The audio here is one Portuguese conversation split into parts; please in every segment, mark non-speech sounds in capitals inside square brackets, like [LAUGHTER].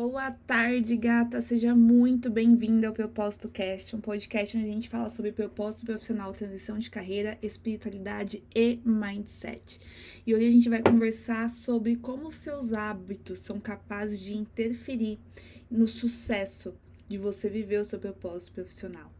Boa tarde, gata. Seja muito bem-vinda ao Propósito Cast, um podcast onde a gente fala sobre propósito profissional, transição de carreira, espiritualidade e mindset. E hoje a gente vai conversar sobre como seus hábitos são capazes de interferir no sucesso de você viver o seu propósito profissional.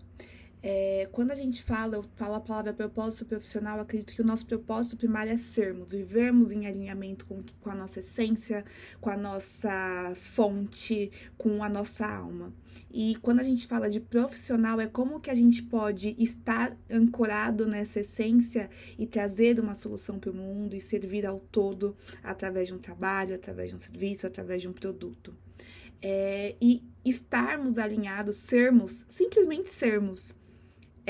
É, quando a gente fala, eu falo a palavra propósito profissional, acredito que o nosso propósito primário é sermos, vivermos em alinhamento com, com a nossa essência, com a nossa fonte, com a nossa alma. E quando a gente fala de profissional, é como que a gente pode estar ancorado nessa essência e trazer uma solução para o mundo e servir ao todo através de um trabalho, através de um serviço, através de um produto. É, e estarmos alinhados, sermos, simplesmente sermos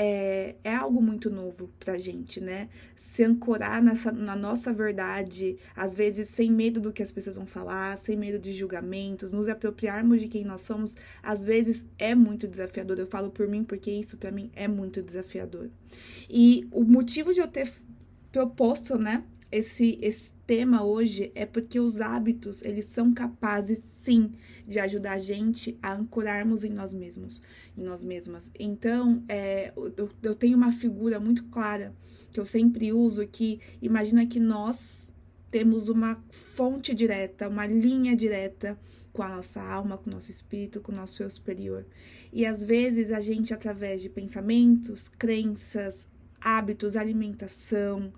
é, é algo muito novo pra gente, né? Se ancorar nessa, na nossa verdade, às vezes sem medo do que as pessoas vão falar, sem medo de julgamentos, nos apropriarmos de quem nós somos, às vezes é muito desafiador. Eu falo por mim porque isso para mim é muito desafiador. E o motivo de eu ter proposto, né, esse, esse tema hoje é porque os hábitos, eles são capazes, sim, de ajudar a gente a ancorarmos em nós mesmos, em nós mesmas. Então, é, eu, eu tenho uma figura muito clara que eu sempre uso, que imagina que nós temos uma fonte direta, uma linha direta com a nossa alma, com o nosso espírito, com o nosso eu superior. E às vezes a gente, através de pensamentos, crenças, hábitos, alimentação,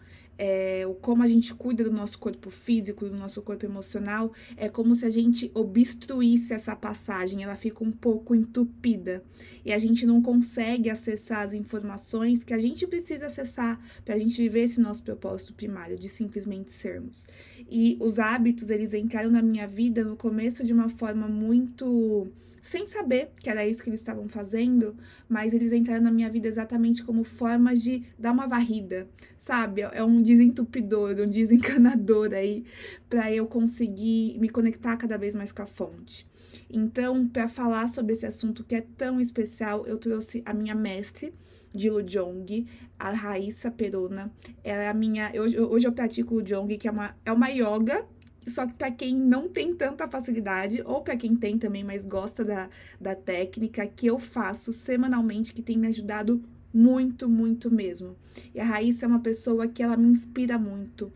é, como a gente cuida do nosso corpo físico, do nosso corpo emocional, é como se a gente obstruísse essa passagem, ela fica um pouco entupida e a gente não consegue acessar as informações que a gente precisa acessar para a gente viver esse nosso propósito primário de simplesmente sermos. E os hábitos, eles entraram na minha vida no começo de uma forma muito sem saber que era isso que eles estavam fazendo, mas eles entraram na minha vida exatamente como formas de dar uma varrida, sabe? É um desentupidor, um desencanador aí para eu conseguir me conectar cada vez mais com a fonte. Então, para falar sobre esse assunto que é tão especial, eu trouxe a minha mestre de Lujong, a Raíssa Perona. Ela é a minha. Hoje, hoje eu pratico Lujong, que é uma, é uma yoga só que para quem não tem tanta facilidade, ou para quem tem também, mas gosta da, da técnica, que eu faço semanalmente, que tem me ajudado muito, muito mesmo. E a Raíssa é uma pessoa que ela me inspira muito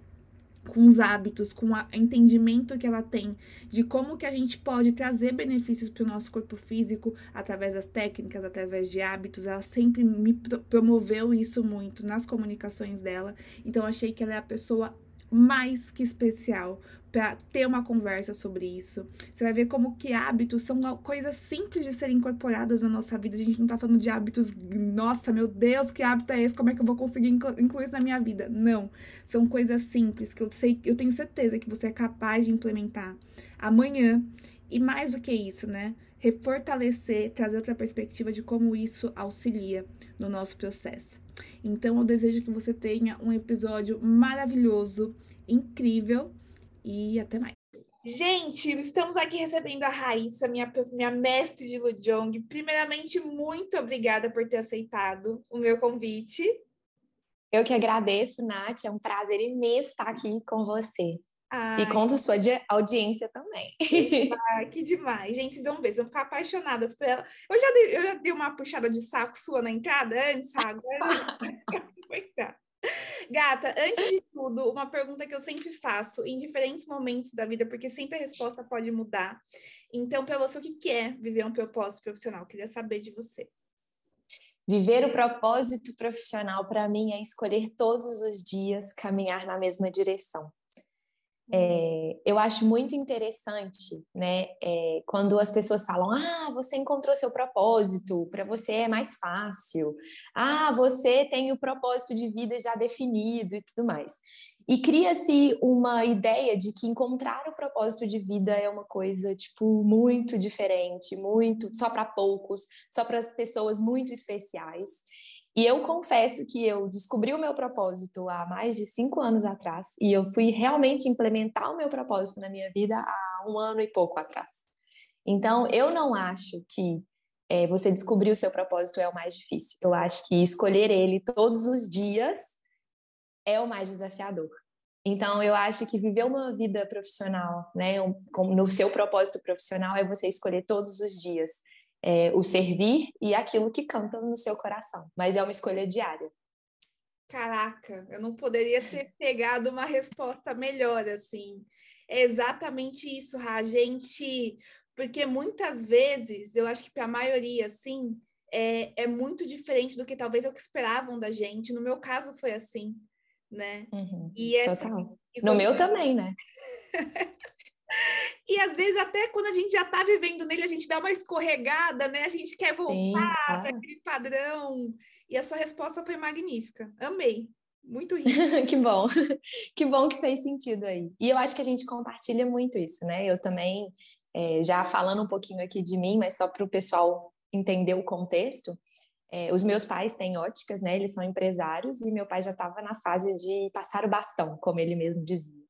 com os hábitos, com o entendimento que ela tem de como que a gente pode trazer benefícios para o nosso corpo físico através das técnicas, através de hábitos. Ela sempre me promoveu isso muito nas comunicações dela. Então achei que ela é a pessoa mais que especial para ter uma conversa sobre isso. Você vai ver como que hábitos são coisas simples de serem incorporadas na nossa vida. A gente não tá falando de hábitos, nossa, meu Deus, que hábito é esse? Como é que eu vou conseguir incluir isso na minha vida? Não. São coisas simples que eu sei, eu tenho certeza que você é capaz de implementar amanhã. E mais do que isso, né? Refortalecer, trazer outra perspectiva de como isso auxilia no nosso processo. Então, eu desejo que você tenha um episódio maravilhoso, incrível e até mais. Gente, estamos aqui recebendo a Raíssa, minha, minha mestre de Lujong. Primeiramente, muito obrigada por ter aceitado o meu convite. Eu que agradeço, Nath. É um prazer imenso estar aqui com você. Ai. E conta a sua audiência também. Ai, que demais. Gente, dê um beijo. Vão ficar apaixonadas por ela. Eu já, dei, eu já dei uma puxada de saco sua na entrada antes, [LAUGHS] agora. Coitada. Gata, antes de tudo, uma pergunta que eu sempre faço em diferentes momentos da vida, porque sempre a resposta pode mudar. Então, para você, o que é viver um propósito profissional? Eu queria saber de você. Viver o propósito profissional, para mim, é escolher todos os dias caminhar na mesma direção. É, eu acho muito interessante, né, é, quando as pessoas falam: ah, você encontrou seu propósito, para você é mais fácil, ah, você tem o propósito de vida já definido e tudo mais. E cria-se uma ideia de que encontrar o propósito de vida é uma coisa, tipo, muito diferente, muito só para poucos, só para as pessoas muito especiais. E eu confesso que eu descobri o meu propósito há mais de cinco anos atrás e eu fui realmente implementar o meu propósito na minha vida há um ano e pouco atrás. Então, eu não acho que é, você descobrir o seu propósito é o mais difícil. Eu acho que escolher ele todos os dias é o mais desafiador. Então, eu acho que viver uma vida profissional, né, no seu propósito profissional, é você escolher todos os dias é, o servir e aquilo que canta no seu coração, mas é uma escolha diária. Caraca, eu não poderia ter [LAUGHS] pegado uma resposta melhor assim. É exatamente isso, a gente, porque muitas vezes, eu acho que para a maioria, assim, é, é muito diferente do que talvez é o que esperavam da gente. No meu caso foi assim, né? Uhum, e essa, e no meu também, né? [LAUGHS] E às vezes, até quando a gente já está vivendo nele, a gente dá uma escorregada, né? A gente quer voltar para aquele padrão. E a sua resposta foi magnífica. Amei. Muito [LAUGHS] rico. que bom. [LAUGHS] Que bom que fez sentido aí. E eu acho que a gente compartilha muito isso, né? Eu também, é, já falando um pouquinho aqui de mim, mas só para o pessoal entender o contexto, é, os meus pais têm óticas, né? Eles são empresários e meu pai já estava na fase de passar o bastão, como ele mesmo dizia.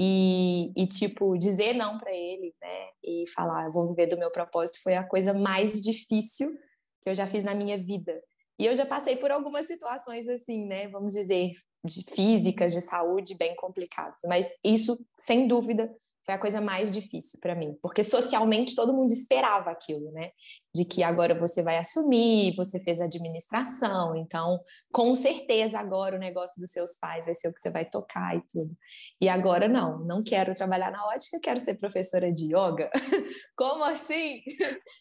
E, e tipo, dizer não para ele, né? E falar, vou viver do meu propósito foi a coisa mais difícil que eu já fiz na minha vida. E eu já passei por algumas situações assim, né? Vamos dizer, de físicas, de saúde bem complicadas. Mas isso, sem dúvida, foi a coisa mais difícil para mim, porque socialmente todo mundo esperava aquilo, né? De que agora você vai assumir, você fez administração, então com certeza agora o negócio dos seus pais vai ser o que você vai tocar e tudo. E agora não, não quero trabalhar na ótica, quero ser professora de yoga. [LAUGHS] Como assim?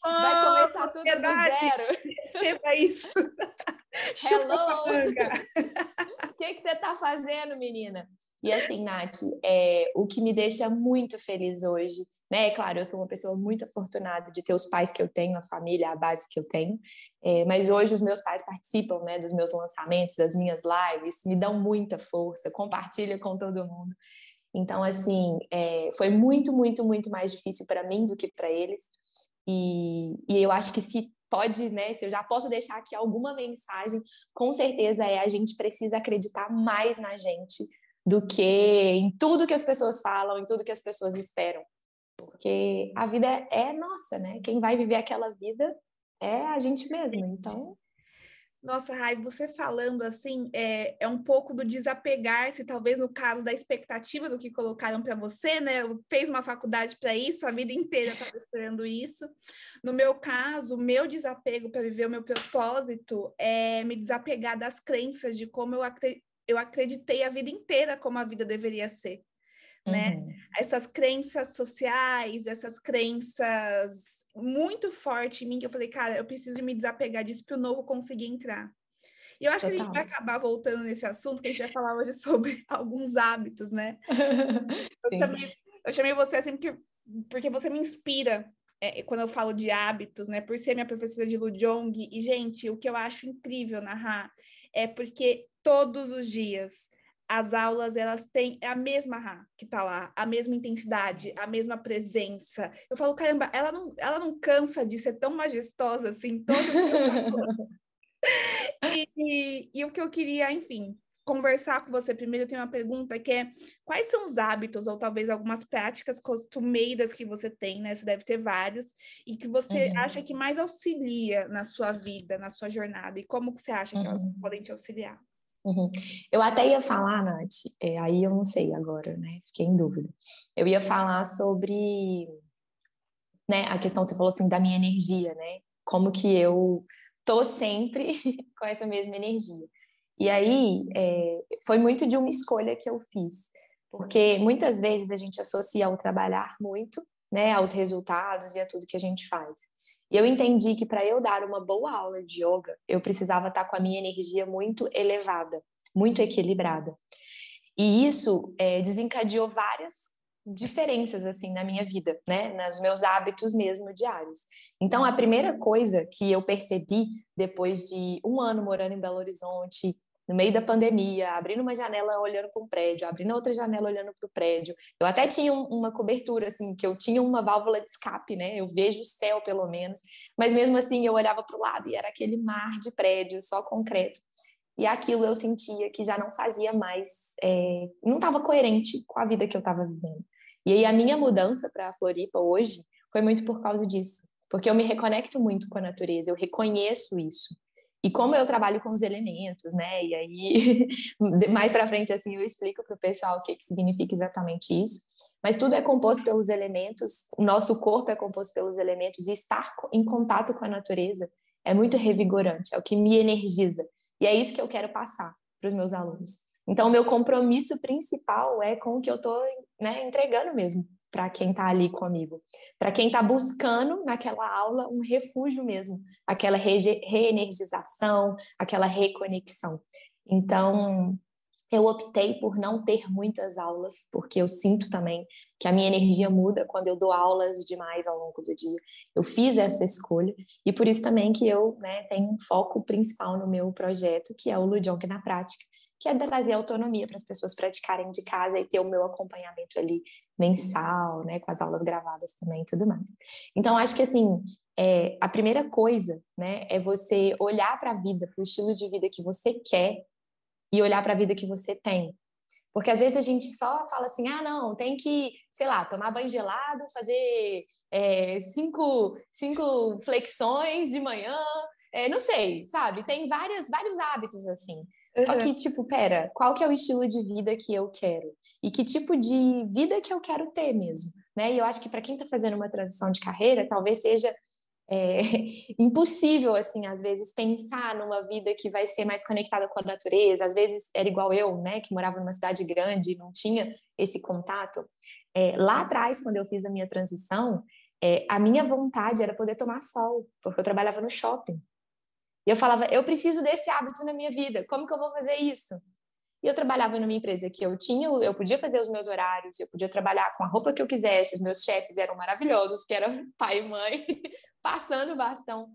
Oh, [LAUGHS] vai começar tudo do zero. Receba isso. [LAUGHS] Hello! O que, que você está fazendo, menina? E assim, Nath, é, o que me deixa muito feliz hoje, né? É claro, eu sou uma pessoa muito afortunada de ter os pais que eu tenho, a família, a base que eu tenho. É, mas hoje os meus pais participam, né, dos meus lançamentos, das minhas lives, me dão muita força, compartilha com todo mundo. Então, assim, é, foi muito, muito, muito mais difícil para mim do que para eles. E, e eu acho que se pode, né, se eu já posso deixar aqui alguma mensagem, com certeza é a gente precisa acreditar mais na gente do que em tudo que as pessoas falam, em tudo que as pessoas esperam. Porque a vida é, é nossa, né? Quem vai viver aquela vida é a gente mesmo. Então, nossa, Rai, você falando assim, é, é um pouco do desapegar-se, talvez no caso da expectativa do que colocaram para você, né? Fez uma faculdade para isso, a vida inteira estava esperando isso. No meu caso, o meu desapego para viver o meu propósito é me desapegar das crenças de como eu, eu acreditei a vida inteira como a vida deveria ser. Né? Uhum. Essas crenças sociais, essas crenças muito fortes em mim, que eu falei, cara, eu preciso me desapegar disso para o novo conseguir entrar. E eu acho Total. que a gente vai acabar voltando nesse assunto, que a gente vai falar hoje [LAUGHS] sobre alguns hábitos, né? [LAUGHS] eu, chamei, eu chamei você assim porque, porque você me inspira é, quando eu falo de hábitos, né? Por ser minha professora de Lujong. E, gente, o que eu acho incrível narrar é porque todos os dias as aulas elas têm a mesma Rá que tá lá, a mesma intensidade, a mesma presença. Eu falo, caramba, ela não, ela não cansa de ser tão majestosa assim, todo [LAUGHS] e, e, e o que eu queria, enfim, conversar com você primeiro, eu tenho uma pergunta que é quais são os hábitos ou talvez algumas práticas costumeiras que você tem, né? Você deve ter vários, e que você uhum. acha que mais auxilia na sua vida, na sua jornada, e como que você acha que elas uhum. podem te auxiliar? Uhum. Eu até ia falar, Nath, é, aí eu não sei agora, né? Fiquei em dúvida. Eu ia falar sobre né, a questão, você falou assim, da minha energia, né? Como que eu tô sempre [LAUGHS] com essa mesma energia. E aí é, foi muito de uma escolha que eu fiz, porque muitas vezes a gente associa ao trabalhar muito, né, aos resultados e a tudo que a gente faz. E eu entendi que para eu dar uma boa aula de yoga, eu precisava estar com a minha energia muito elevada, muito equilibrada. E isso é, desencadeou várias diferenças assim na minha vida, né, nos meus hábitos mesmo diários. Então, a primeira coisa que eu percebi depois de um ano morando em Belo Horizonte, no meio da pandemia, abrindo uma janela olhando para um prédio, abrindo outra janela olhando para o prédio. Eu até tinha um, uma cobertura, assim, que eu tinha uma válvula de escape, né? Eu vejo o céu, pelo menos. Mas mesmo assim, eu olhava para o lado e era aquele mar de prédios, só concreto. E aquilo eu sentia que já não fazia mais, é, não estava coerente com a vida que eu estava vivendo. E aí a minha mudança para a Floripa hoje foi muito por causa disso, porque eu me reconecto muito com a natureza, eu reconheço isso. E como eu trabalho com os elementos, né? E aí, [LAUGHS] mais para frente, assim, eu explico para o pessoal o que, que significa exatamente isso. Mas tudo é composto pelos elementos, o nosso corpo é composto pelos elementos, e estar em contato com a natureza é muito revigorante, é o que me energiza. E é isso que eu quero passar para os meus alunos. Então, o meu compromisso principal é com o que eu estou né, entregando mesmo para quem está ali comigo, para quem está buscando naquela aula um refúgio mesmo, aquela re reenergização, aquela reconexão. Então, eu optei por não ter muitas aulas, porque eu sinto também que a minha energia muda quando eu dou aulas demais ao longo do dia. Eu fiz essa escolha e por isso também que eu né, tenho um foco principal no meu projeto, que é o Lujong na prática, que é trazer autonomia para as pessoas praticarem de casa e ter o meu acompanhamento ali mensal, né, com as aulas gravadas também e tudo mais. Então, acho que assim, é, a primeira coisa, né, é você olhar para a vida, para o estilo de vida que você quer e olhar para a vida que você tem. Porque às vezes a gente só fala assim, ah, não, tem que, sei lá, tomar banho gelado, fazer é, cinco, cinco flexões de manhã, é, não sei, sabe? Tem várias, vários hábitos assim. Uhum. Só que, tipo, pera, qual que é o estilo de vida que eu quero? E que tipo de vida que eu quero ter mesmo? Né? E eu acho que para quem está fazendo uma transição de carreira, talvez seja [LAUGHS] é, impossível, assim, às vezes, pensar numa vida que vai ser mais conectada com a natureza. Às vezes era igual eu, né, que morava numa cidade grande e não tinha esse contato. É, lá atrás, quando eu fiz a minha transição, é, a minha vontade era poder tomar sol, porque eu trabalhava no shopping. E eu falava, eu preciso desse hábito na minha vida, como que eu vou fazer isso? E eu trabalhava numa empresa que eu tinha, eu podia fazer os meus horários, eu podia trabalhar com a roupa que eu quisesse, os meus chefes eram maravilhosos, que eram [LAUGHS] pai e mãe, [LAUGHS] passando bastão.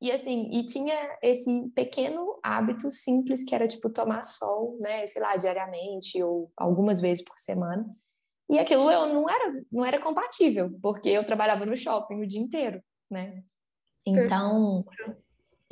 E assim, e tinha esse pequeno hábito simples que era tipo tomar sol, né, sei lá, diariamente ou algumas vezes por semana. E aquilo eu não era, não era compatível, porque eu trabalhava no shopping o dia inteiro, né? Então,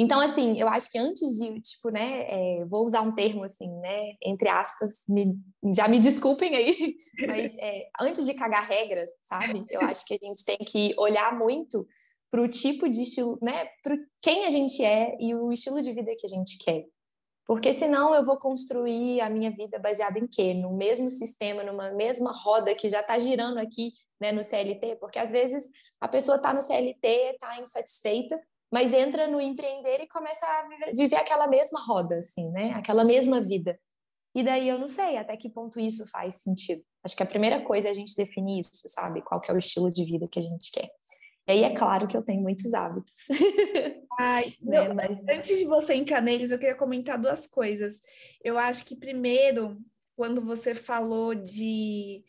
então, assim, eu acho que antes de, tipo, né, é, vou usar um termo assim, né, entre aspas, me, já me desculpem aí, [LAUGHS] mas é, antes de cagar regras, sabe? Eu acho que a gente tem que olhar muito para o tipo de estilo, né, para quem a gente é e o estilo de vida que a gente quer. Porque senão eu vou construir a minha vida baseada em quê? No mesmo sistema, numa mesma roda que já está girando aqui né, no CLT? Porque às vezes a pessoa está no CLT, está insatisfeita, mas entra no empreender e começa a viver aquela mesma roda, assim, né? Aquela mesma vida. E daí eu não sei até que ponto isso faz sentido. Acho que a primeira coisa é a gente definir isso, sabe? Qual que é o estilo de vida que a gente quer. E aí é claro que eu tenho muitos hábitos. [LAUGHS] Ai, né? Mas... Antes de você entrar neles, eu queria comentar duas coisas. Eu acho que primeiro, quando você falou de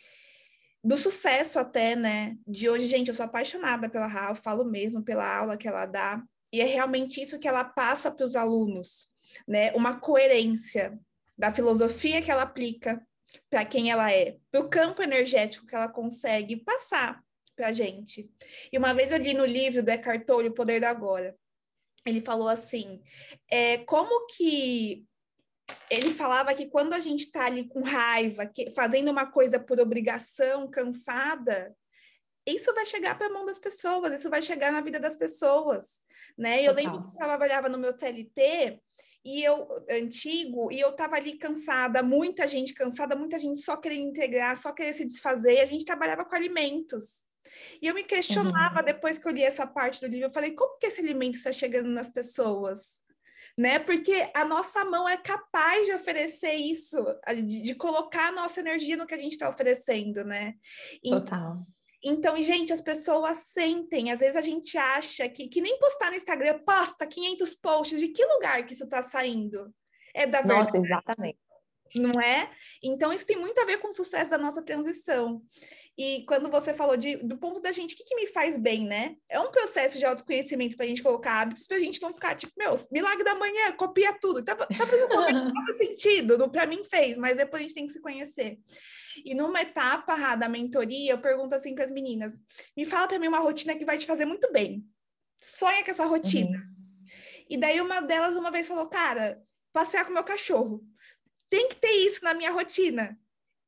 do sucesso até, né? De hoje, gente, eu sou apaixonada pela Rafa, falo mesmo pela aula que ela dá. E é realmente isso que ela passa para os alunos, né? Uma coerência da filosofia que ela aplica para quem ela é, para o campo energético que ela consegue passar para a gente. E uma vez eu li no livro do Eckhart Tolle, O Poder do Agora, ele falou assim, é, como que ele falava que quando a gente está ali com raiva, que, fazendo uma coisa por obrigação, cansada, isso vai chegar para a mão das pessoas, isso vai chegar na vida das pessoas, né? Eu lembro que eu trabalhava no meu CLT e eu antigo e eu estava ali cansada, muita gente cansada, muita gente só querendo integrar, só querer se desfazer, e a gente trabalhava com alimentos. E eu me questionava uhum. depois que eu li essa parte do livro, eu falei, como que esse alimento está chegando nas pessoas? Né? Porque a nossa mão é capaz de oferecer isso, de, de colocar a nossa energia no que a gente está oferecendo, né? Total. Então, gente, as pessoas sentem. Às vezes a gente acha que, que nem postar no Instagram, posta 500 posts. De que lugar que isso está saindo? É da verdade. Nossa, exatamente. Não é? Então, isso tem muito a ver com o sucesso da nossa transição. E quando você falou de, do ponto da gente, o que, que me faz bem, né? É um processo de autoconhecimento para a gente colocar hábitos, para a gente não ficar tipo, meu, milagre da manhã, copia tudo. Tá, tá fazendo [LAUGHS] sentido, para mim fez, mas depois a gente tem que se conhecer. E numa etapa da mentoria, eu pergunto assim para as meninas: me fala para mim uma rotina que vai te fazer muito bem. Sonha com essa rotina. Uhum. E daí uma delas uma vez falou: cara, passear com meu cachorro. Tem que ter isso na minha rotina.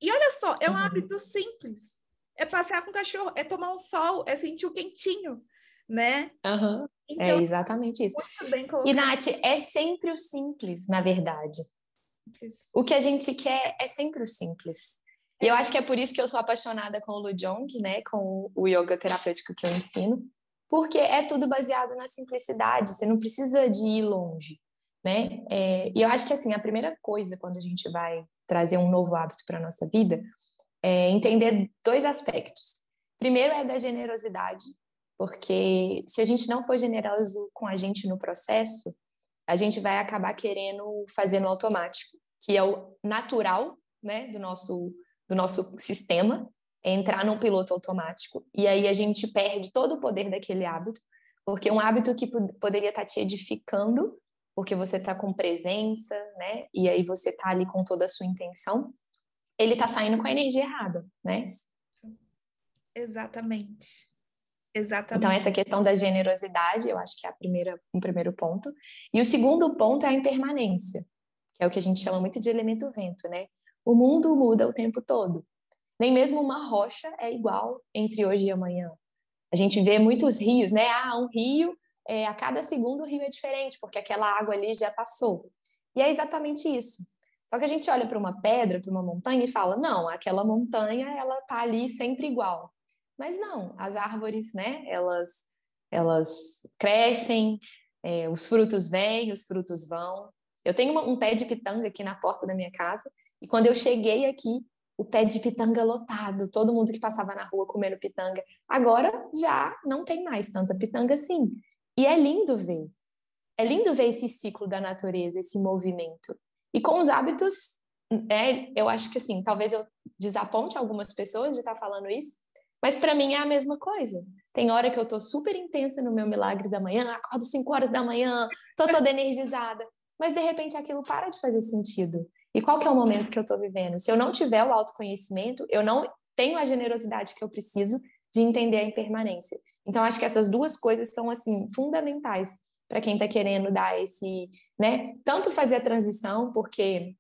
E olha só, é um uhum. hábito simples. É passear com o cachorro, é tomar um sol, é sentir o quentinho, né? Uhum. Então, é exatamente isso. E, Nath, é sempre o simples, na verdade. O que a gente quer é sempre o simples. E eu acho que é por isso que eu sou apaixonada com o Lujong, né, com o yoga terapêutico que eu ensino, porque é tudo baseado na simplicidade, você não precisa de ir longe, né? É, e eu acho que, assim, a primeira coisa quando a gente vai trazer um novo hábito para a nossa vida é entender dois aspectos. Primeiro é da generosidade, porque se a gente não for generoso com a gente no processo, a gente vai acabar querendo fazer no automático, que é o natural, né, do nosso do nosso sistema, é entrar num piloto automático. E aí a gente perde todo o poder daquele hábito, porque um hábito que poderia estar tá te edificando, porque você está com presença, né? E aí você está ali com toda a sua intenção, ele está saindo com a energia errada, né? Exatamente. Exatamente. Então, essa questão da generosidade, eu acho que é a primeira, um primeiro ponto. E o segundo ponto é a impermanência, que é o que a gente chama muito de elemento vento, né? O mundo muda o tempo todo. Nem mesmo uma rocha é igual entre hoje e amanhã. A gente vê muitos rios, né? Ah, um rio, é, a cada segundo o rio é diferente, porque aquela água ali já passou. E é exatamente isso. Só que a gente olha para uma pedra, para uma montanha e fala: não, aquela montanha ela tá ali sempre igual. Mas não, as árvores, né? Elas, elas crescem, é, os frutos vêm, os frutos vão. Eu tenho uma, um pé de pitanga aqui na porta da minha casa e quando eu cheguei aqui, o pé de pitanga lotado, todo mundo que passava na rua comendo pitanga. Agora já não tem mais tanta pitanga assim. E é lindo ver. É lindo ver esse ciclo da natureza, esse movimento. E com os hábitos, é, eu acho que assim, talvez eu desaponte algumas pessoas de estar falando isso, mas para mim é a mesma coisa. Tem hora que eu tô super intensa no meu milagre da manhã, acordo 5 horas da manhã, tô toda energizada, mas de repente aquilo para de fazer sentido. E qual que é o momento que eu estou vivendo? Se eu não tiver o autoconhecimento, eu não tenho a generosidade que eu preciso de entender a impermanência. Então, acho que essas duas coisas são, assim, fundamentais para quem está querendo dar esse, né? Tanto fazer a transição, porque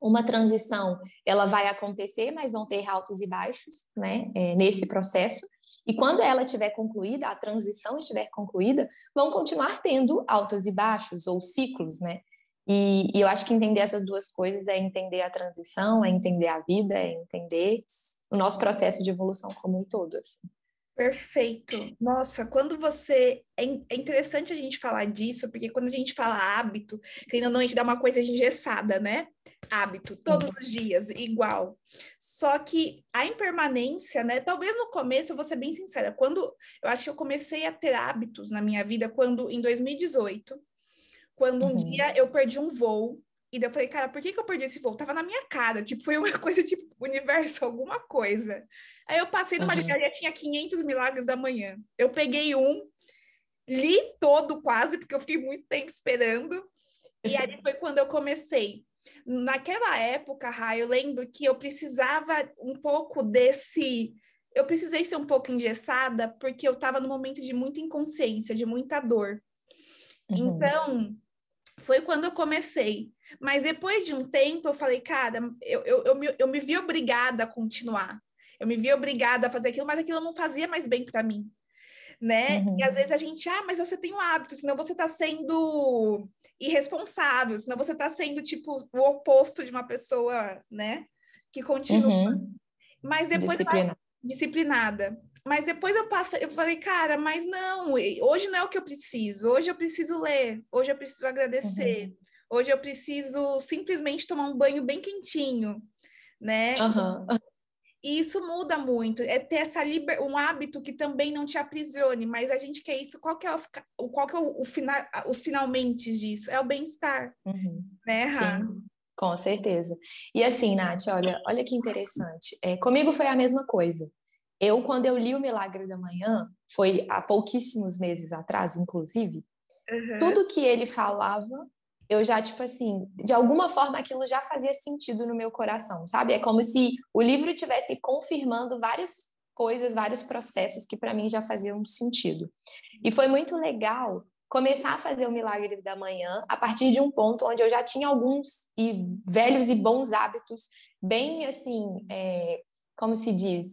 uma transição, ela vai acontecer, mas vão ter altos e baixos, né? É, nesse processo. E quando ela estiver concluída, a transição estiver concluída, vão continuar tendo altos e baixos, ou ciclos, né? E, e, eu acho que entender essas duas coisas é entender a transição, é entender a vida, é entender o nosso processo de evolução como um todo. Assim. Perfeito. Nossa, quando você. É, é interessante a gente falar disso, porque quando a gente fala hábito, ainda não a gente dá uma coisa engessada, né? Hábito, todos os dias, igual. Só que a impermanência, né? Talvez no começo, eu vou ser bem sincera, quando eu acho que eu comecei a ter hábitos na minha vida, quando em 2018 quando um uhum. dia eu perdi um voo. E daí eu falei, cara, por que, que eu perdi esse voo? Tava na minha cara, tipo, foi uma [LAUGHS] coisa tipo, universo, alguma coisa. Aí eu passei numa uhum. livraria, tinha 500 milagres da manhã. Eu peguei um, li todo quase, porque eu fiquei muito tempo esperando. E aí [LAUGHS] foi quando eu comecei. Naquela época, Ra, eu lembro que eu precisava um pouco desse. Eu precisei ser um pouco engessada, porque eu estava num momento de muita inconsciência, de muita dor. Uhum. Então, foi quando eu comecei. Mas depois de um tempo, eu falei, cara, eu, eu, eu, me, eu me vi obrigada a continuar. Eu me vi obrigada a fazer aquilo, mas aquilo não fazia mais bem para mim. Né? Uhum. E às vezes a gente, ah, mas você tem um hábito, senão você está sendo irresponsável, senão você está sendo tipo o oposto de uma pessoa, né? Que continua. Uhum. Mas depois Disciplina. disciplinada. Mas depois eu passei, eu falei, cara, mas não, hoje não é o que eu preciso. Hoje eu preciso ler, hoje eu preciso agradecer, uhum. Hoje eu preciso simplesmente tomar um banho bem quentinho, né? Uhum. E isso muda muito, é ter essa liber... um hábito que também não te aprisione, mas a gente quer isso, qual que é o, qual que é o, o final, os finalmente disso? É o bem-estar, uhum. né, Sim. Com certeza. E assim, Nath, olha, olha que interessante. É, comigo foi a mesma coisa. Eu, quando eu li O Milagre da Manhã, foi há pouquíssimos meses atrás, inclusive, uhum. tudo que ele falava, eu já, tipo assim, de alguma forma aquilo já fazia sentido no meu coração, sabe? É como se o livro tivesse confirmando várias coisas, vários processos que para mim já faziam sentido. E foi muito legal começar a fazer o milagre da manhã a partir de um ponto onde eu já tinha alguns e velhos e bons hábitos bem assim, é, como se diz,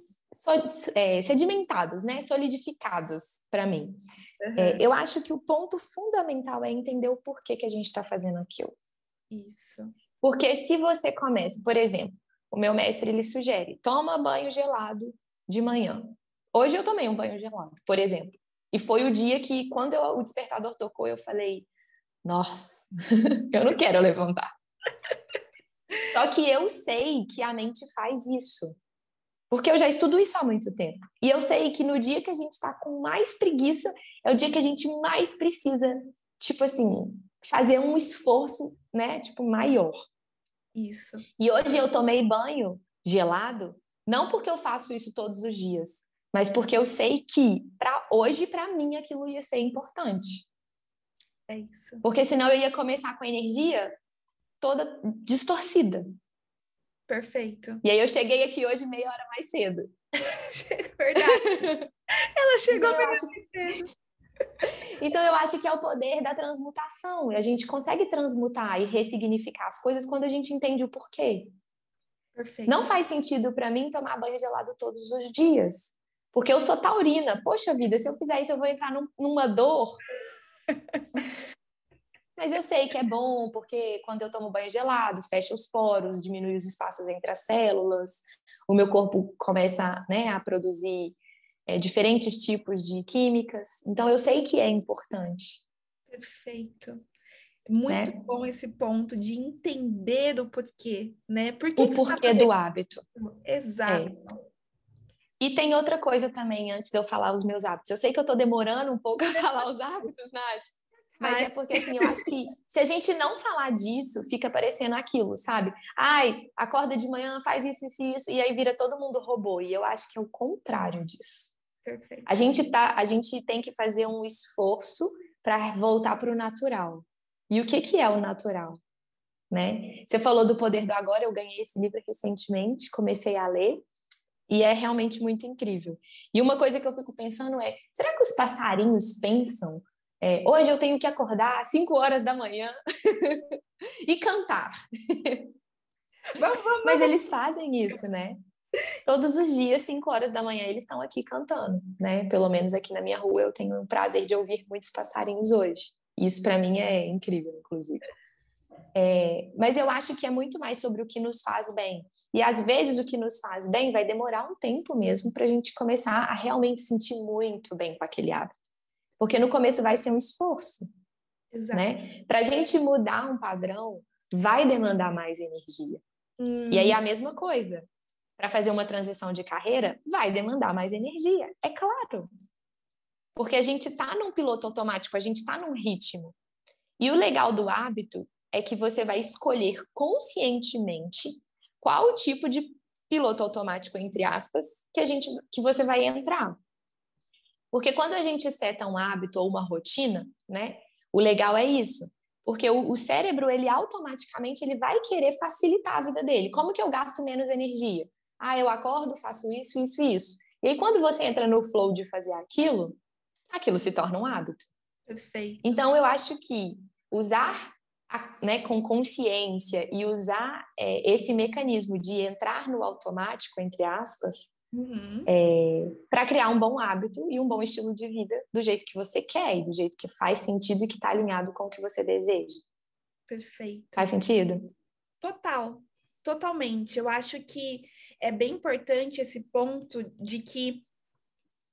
sedimentados, né? Solidificados para mim. Uhum. É, eu acho que o ponto fundamental é entender o porquê que a gente está fazendo aquilo. Isso. Porque se você começa, por exemplo, o meu mestre ele sugere, toma banho gelado de manhã. Hoje eu tomei um banho gelado, por exemplo. E foi o dia que, quando eu, o despertador tocou, eu falei, nossa, [LAUGHS] eu não quero levantar. Só que eu sei que a mente faz isso. Porque eu já estudo isso há muito tempo. E eu sei que no dia que a gente está com mais preguiça, é o dia que a gente mais precisa, tipo assim, fazer um esforço, né, tipo, maior. Isso. E hoje eu tomei banho gelado, não porque eu faço isso todos os dias, mas porque eu sei que para hoje, para mim, aquilo ia ser importante. É isso. Porque senão eu ia começar com a energia toda distorcida. Perfeito. E aí eu cheguei aqui hoje meia hora mais cedo. [LAUGHS] Verdade. Ela chegou então, acho... mais cedo. Então eu acho que é o poder da transmutação. A gente consegue transmutar e ressignificar as coisas quando a gente entende o porquê. Perfeito. Não faz sentido para mim tomar banho gelado todos os dias. Porque eu sou taurina. Poxa vida, se eu fizer isso, eu vou entrar num, numa dor. [LAUGHS] Mas eu sei que é bom, porque quando eu tomo banho gelado, fecha os poros, diminui os espaços entre as células, o meu corpo começa né, a produzir é, diferentes tipos de químicas. Então, eu sei que é importante. Perfeito. Muito né? bom esse ponto de entender o porquê, né? Por que o tá porquê tá do hábito. Exato. É. E tem outra coisa também, antes de eu falar os meus hábitos. Eu sei que eu estou demorando um pouco a [LAUGHS] falar os hábitos, Nath, mas Ai. é porque, assim, eu [LAUGHS] acho que se a gente não falar disso, fica parecendo aquilo, sabe? Ai, acorda de manhã, faz isso, isso, isso, e aí vira todo mundo robô. E eu acho que é o contrário disso. Perfeito. A gente, tá, a gente tem que fazer um esforço para voltar para o natural. E o que, que é o natural? Né? Você falou do poder do agora, eu ganhei esse livro recentemente, comecei a ler, e é realmente muito incrível. E uma coisa que eu fico pensando é: será que os passarinhos pensam? É, hoje eu tenho que acordar às 5 horas da manhã [LAUGHS] e cantar. Mas eles fazem isso, né? Todos os dias, 5 horas da manhã, eles estão aqui cantando, né? Pelo menos aqui na minha rua eu tenho o prazer de ouvir muitos passarinhos hoje. Isso para mim é incrível, inclusive. É, mas eu acho que é muito mais sobre o que nos faz bem. E às vezes o que nos faz bem vai demorar um tempo mesmo para a gente começar a realmente sentir muito bem com aquele hábito. Porque no começo vai ser um esforço. Exato. Né? Para a gente mudar um padrão, vai demandar mais energia. Hum. E aí a mesma coisa. Para fazer uma transição de carreira, vai demandar mais energia, é claro. Porque a gente está num piloto automático, a gente está num ritmo. E o legal do hábito é que você vai escolher conscientemente qual o tipo de piloto automático, entre aspas, que a gente que você vai entrar. Porque quando a gente seta um hábito ou uma rotina, né? O legal é isso. Porque o, o, cérebro, ele automaticamente, ele vai querer facilitar a vida dele. Como que eu gasto menos energia? Ah, eu acordo, faço isso, isso e isso. E aí, quando você entra no flow de fazer aquilo, aquilo se torna um hábito. Perfeito. Então, eu acho que usar né, com consciência e usar é, esse mecanismo de entrar no automático, entre aspas, uhum. é, para criar um bom hábito e um bom estilo de vida do jeito que você quer e do jeito que faz sentido e que está alinhado com o que você deseja. Perfeito. Faz sentido? Total, totalmente. Eu acho que é bem importante esse ponto de que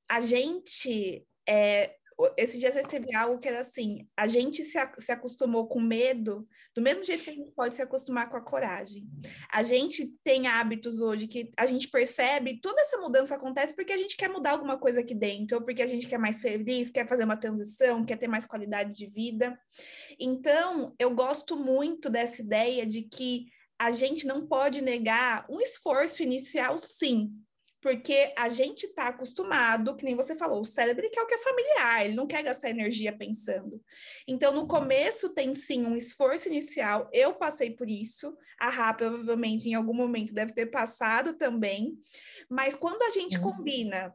a gente é, esse dia você teve algo que era assim: a gente se, se acostumou com medo, do mesmo jeito que a gente pode se acostumar com a coragem. A gente tem hábitos hoje que a gente percebe, toda essa mudança acontece porque a gente quer mudar alguma coisa aqui dentro, ou porque a gente quer mais feliz, quer fazer uma transição, quer ter mais qualidade de vida. Então, eu gosto muito dessa ideia de que a gente não pode negar um esforço inicial, sim, porque a gente está acostumado, que nem você falou, o cérebro quer o que é familiar, ele não quer gastar energia pensando. Então, no começo tem sim um esforço inicial, eu passei por isso, a Rá provavelmente em algum momento deve ter passado também, mas quando a gente uhum. combina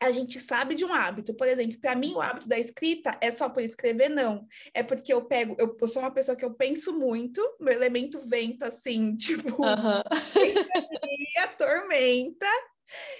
a gente sabe de um hábito. Por exemplo, para mim, o hábito da escrita é só por escrever, não. É porque eu pego, eu, eu sou uma pessoa que eu penso muito, meu elemento vento, assim, [LAUGHS] tipo, uhum. [LAUGHS] a tormenta,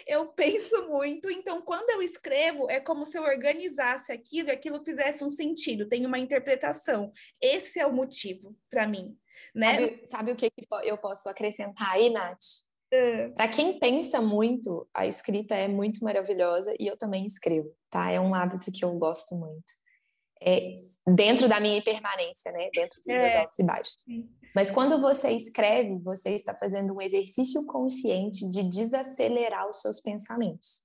eu penso muito, então quando eu escrevo, é como se eu organizasse aquilo e aquilo fizesse um sentido, tem uma interpretação. Esse é o motivo para mim, né? Sabe, sabe o que eu posso acrescentar aí, Nath? Uh. Para quem pensa muito, a escrita é muito maravilhosa e eu também escrevo, tá? É um hábito que eu gosto muito. É, dentro da minha impermanência, né? Dentro dos é. meus altos e baixos. Mas quando você escreve, você está fazendo um exercício consciente de desacelerar os seus pensamentos.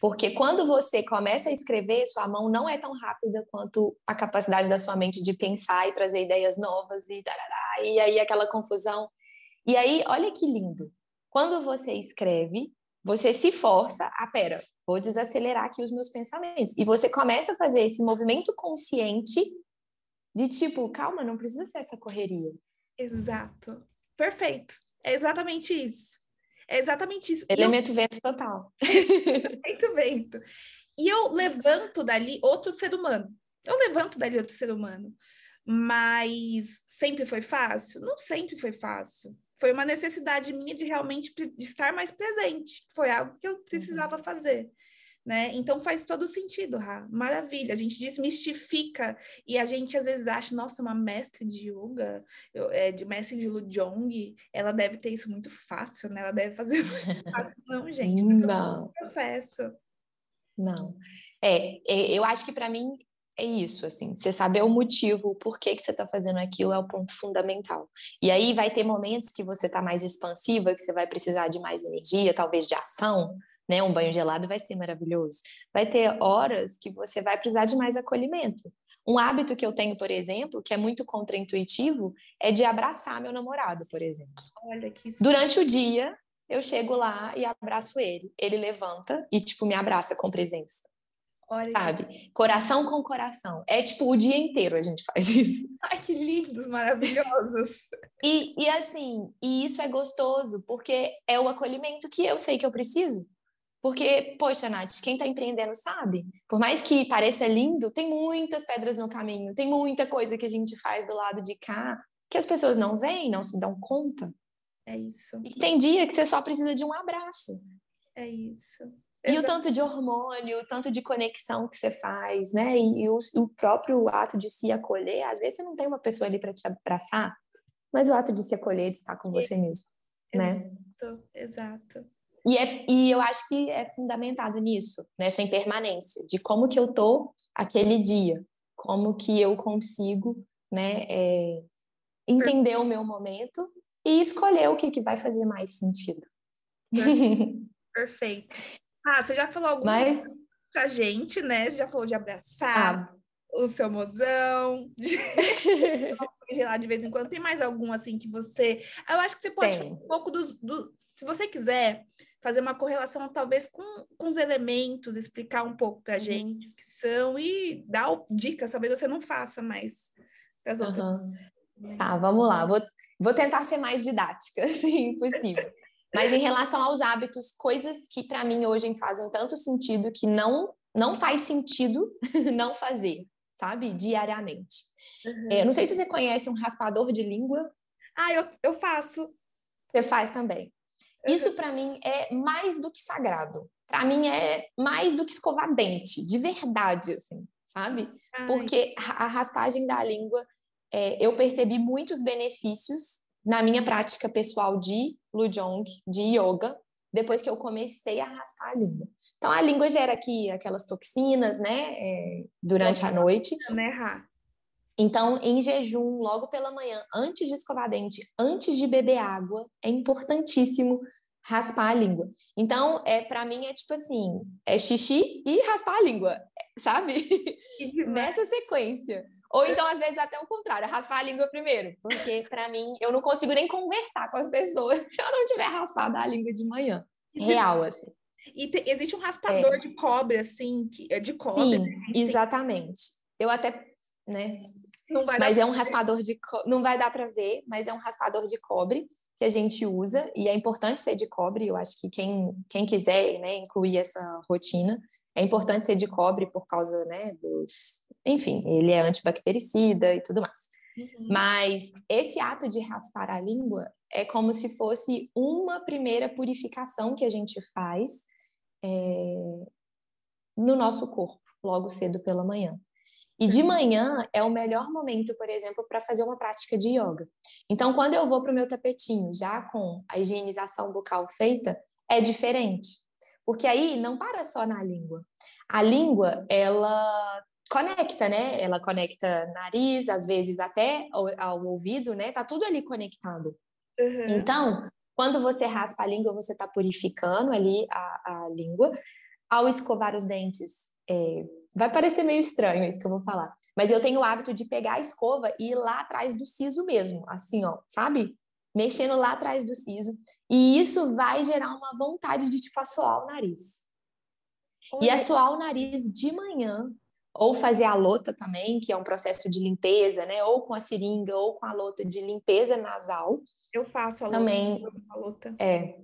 Porque quando você começa a escrever, sua mão não é tão rápida quanto a capacidade da sua mente de pensar e trazer ideias novas e tarará, e aí aquela confusão. E aí, olha que lindo. Quando você escreve, você se força a, pera, vou desacelerar aqui os meus pensamentos. E você começa a fazer esse movimento consciente de tipo, calma, não precisa ser essa correria. Exato. Perfeito. É exatamente isso. É exatamente isso. Elemento eu... vento total. Elemento vento. E eu levanto dali outro ser humano. Eu levanto dali outro ser humano. Mas sempre foi fácil? Não sempre foi fácil foi uma necessidade minha de realmente de estar mais presente. Foi algo que eu precisava uhum. fazer. Né? Então faz todo sentido, Ra. Maravilha. A gente desmistifica e a gente às vezes acha, nossa, uma mestre de yoga, eu, é, de mestre de Lujong, ela deve ter isso muito fácil, né? Ela deve fazer muito [LAUGHS] fácil. Não, gente, não. Um processo. Não. É, é eu acho que para mim é isso, assim, você saber o motivo, o porquê que você está fazendo aquilo é o ponto fundamental. E aí vai ter momentos que você está mais expansiva, que você vai precisar de mais energia, talvez de ação, né? Um banho gelado vai ser maravilhoso. Vai ter horas que você vai precisar de mais acolhimento. Um hábito que eu tenho, por exemplo, que é muito contraintuitivo, é de abraçar meu namorado, por exemplo. Olha que Durante o dia, eu chego lá e abraço ele. Ele levanta e, tipo, me abraça com presença. Olha sabe? Coração com coração. É tipo o dia inteiro a gente faz [LAUGHS] isso. Ai, que lindos, maravilhosos. E, e assim, e isso é gostoso, porque é o acolhimento que eu sei que eu preciso. Porque, poxa, Nath, quem está empreendendo sabe. Por mais que pareça lindo, tem muitas pedras no caminho, tem muita coisa que a gente faz do lado de cá que as pessoas não veem, não se dão conta. É isso. E tem dia que você só precisa de um abraço. É isso. E o tanto de hormônio, o tanto de conexão que você faz, né? E, e o, o, próprio ato de se acolher, às vezes você não tem uma pessoa ali para te abraçar, mas o ato de se acolher, de estar com você mesmo, né? Exato, exato. E, é, e eu acho que é fundamentado nisso, nessa impermanência, de como que eu tô aquele dia, como que eu consigo, né, é, entender o meu momento e escolher o que, que vai fazer mais sentido. Perfeito. [LAUGHS] Ah, você já falou alguma Mas... coisa pra gente, né? Você já falou de abraçar ah. o seu mozão, de [LAUGHS] gelar de vez em quando. Tem mais algum, assim, que você... Eu acho que você pode falar um pouco dos... Do... Se você quiser fazer uma correlação, talvez, com, com os elementos, explicar um pouco pra uhum. gente o que são e dar dicas, talvez você não faça mais as outras. Uhum. Tá, vamos lá. Vou, vou tentar ser mais didática, [LAUGHS] assim, possível. Mas em relação aos hábitos, coisas que para mim hoje fazem tanto sentido que não não faz sentido [LAUGHS] não fazer, sabe? Diariamente. Uhum. É, não sei se você conhece um raspador de língua. Ah, eu, eu faço. Você faz também. Isso para mim é mais do que sagrado. Para mim é mais do que escovar dente, de verdade, assim, sabe? Porque a raspagem da língua, é, eu percebi muitos benefícios na minha prática pessoal de Lujong, de yoga, depois que eu comecei a raspar a língua. Então, a língua gera aqui aquelas toxinas, né, é, durante a noite. Né, então, em jejum, logo pela manhã, antes de escovar dente, antes de beber água, é importantíssimo raspar a língua. Então, é para mim é tipo assim, é xixi e raspar a língua, sabe? Nessa sequência. Ou então, às vezes, até o contrário, raspar a língua primeiro. Porque, para mim, eu não consigo nem conversar com as pessoas [LAUGHS] se eu não tiver raspado a língua de manhã. Real, assim. E te, existe um raspador é. de cobre, assim, que, é de cobre. Sim, né? exatamente. Eu até, né? Mas é um raspador de não vai dar para ver, mas é um raspador de cobre que a gente usa e é importante ser de cobre. Eu acho que quem, quem quiser, né, incluir essa rotina, é importante ser de cobre por causa, né, dos, enfim, ele é antibactericida e tudo mais. Uhum. Mas esse ato de raspar a língua é como se fosse uma primeira purificação que a gente faz é, no nosso corpo, logo cedo pela manhã. E de manhã é o melhor momento, por exemplo, para fazer uma prática de yoga. Então, quando eu vou para o meu tapetinho, já com a higienização bucal feita, é diferente. Porque aí não para só na língua. A língua, ela conecta, né? Ela conecta nariz, às vezes até ao, ao ouvido, né? Tá tudo ali conectado. Uhum. Então, quando você raspa a língua, você está purificando ali a, a língua. Ao escovar os dentes, é, vai parecer meio estranho isso que eu vou falar, mas eu tenho o hábito de pegar a escova e ir lá atrás do siso mesmo, assim, ó, sabe? Mexendo lá atrás do siso. E isso vai gerar uma vontade de, tipo, assoar o nariz. E assoar o nariz de manhã ou fazer a lota também, que é um processo de limpeza, né? Ou com a seringa, ou com a lota de limpeza nasal. Eu faço a também lota. A lota. É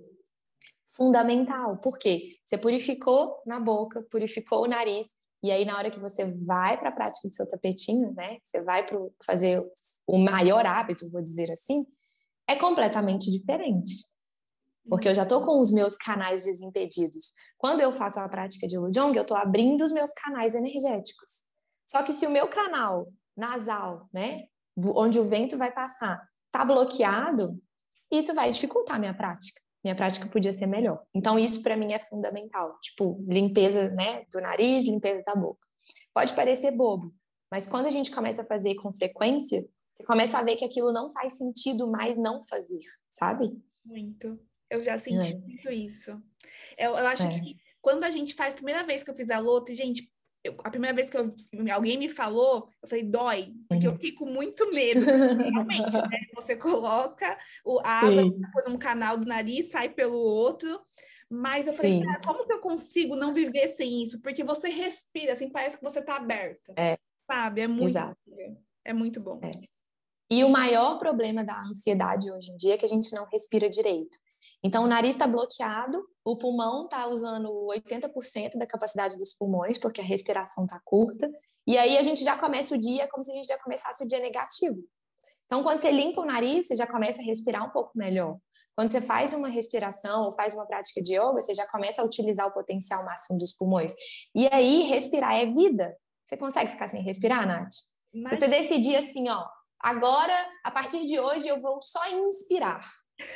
fundamental, porque você purificou na boca, purificou o nariz, e aí na hora que você vai para a prática do seu tapetinho, né? Você vai para fazer o maior hábito, vou dizer assim, é completamente diferente. Porque eu já estou com os meus canais desimpedidos. Quando eu faço a prática de Lujong, eu estou abrindo os meus canais energéticos. Só que se o meu canal nasal, né, onde o vento vai passar, está bloqueado, isso vai dificultar a minha prática. Minha prática podia ser melhor. Então, isso para mim é fundamental. Tipo, limpeza né, do nariz, limpeza da boca. Pode parecer bobo, mas quando a gente começa a fazer com frequência, você começa a ver que aquilo não faz sentido mais não fazer, sabe? Muito. Eu já senti é. muito isso. Eu, eu acho é. que quando a gente faz, primeira vez que eu fiz a luta, gente, eu, a primeira vez que eu, alguém me falou, eu falei, dói, porque uhum. eu fiquei com muito medo. Realmente, né? [LAUGHS] Você coloca o, a água um canal do nariz, sai pelo outro. Mas eu falei, ah, como que eu consigo não viver sem isso? Porque você respira, assim, parece que você tá aberta. É. Sabe? É muito, Exato. é muito bom. É. E o maior problema da ansiedade hoje em dia é que a gente não respira direito. Então, o nariz está bloqueado, o pulmão está usando 80% da capacidade dos pulmões, porque a respiração está curta, e aí a gente já começa o dia como se a gente já começasse o dia negativo. Então, quando você limpa o nariz, você já começa a respirar um pouco melhor. Quando você faz uma respiração ou faz uma prática de yoga, você já começa a utilizar o potencial máximo dos pulmões. E aí, respirar é vida. Você consegue ficar sem respirar, Nath? Mas... Você decidir assim, ó, agora, a partir de hoje, eu vou só inspirar.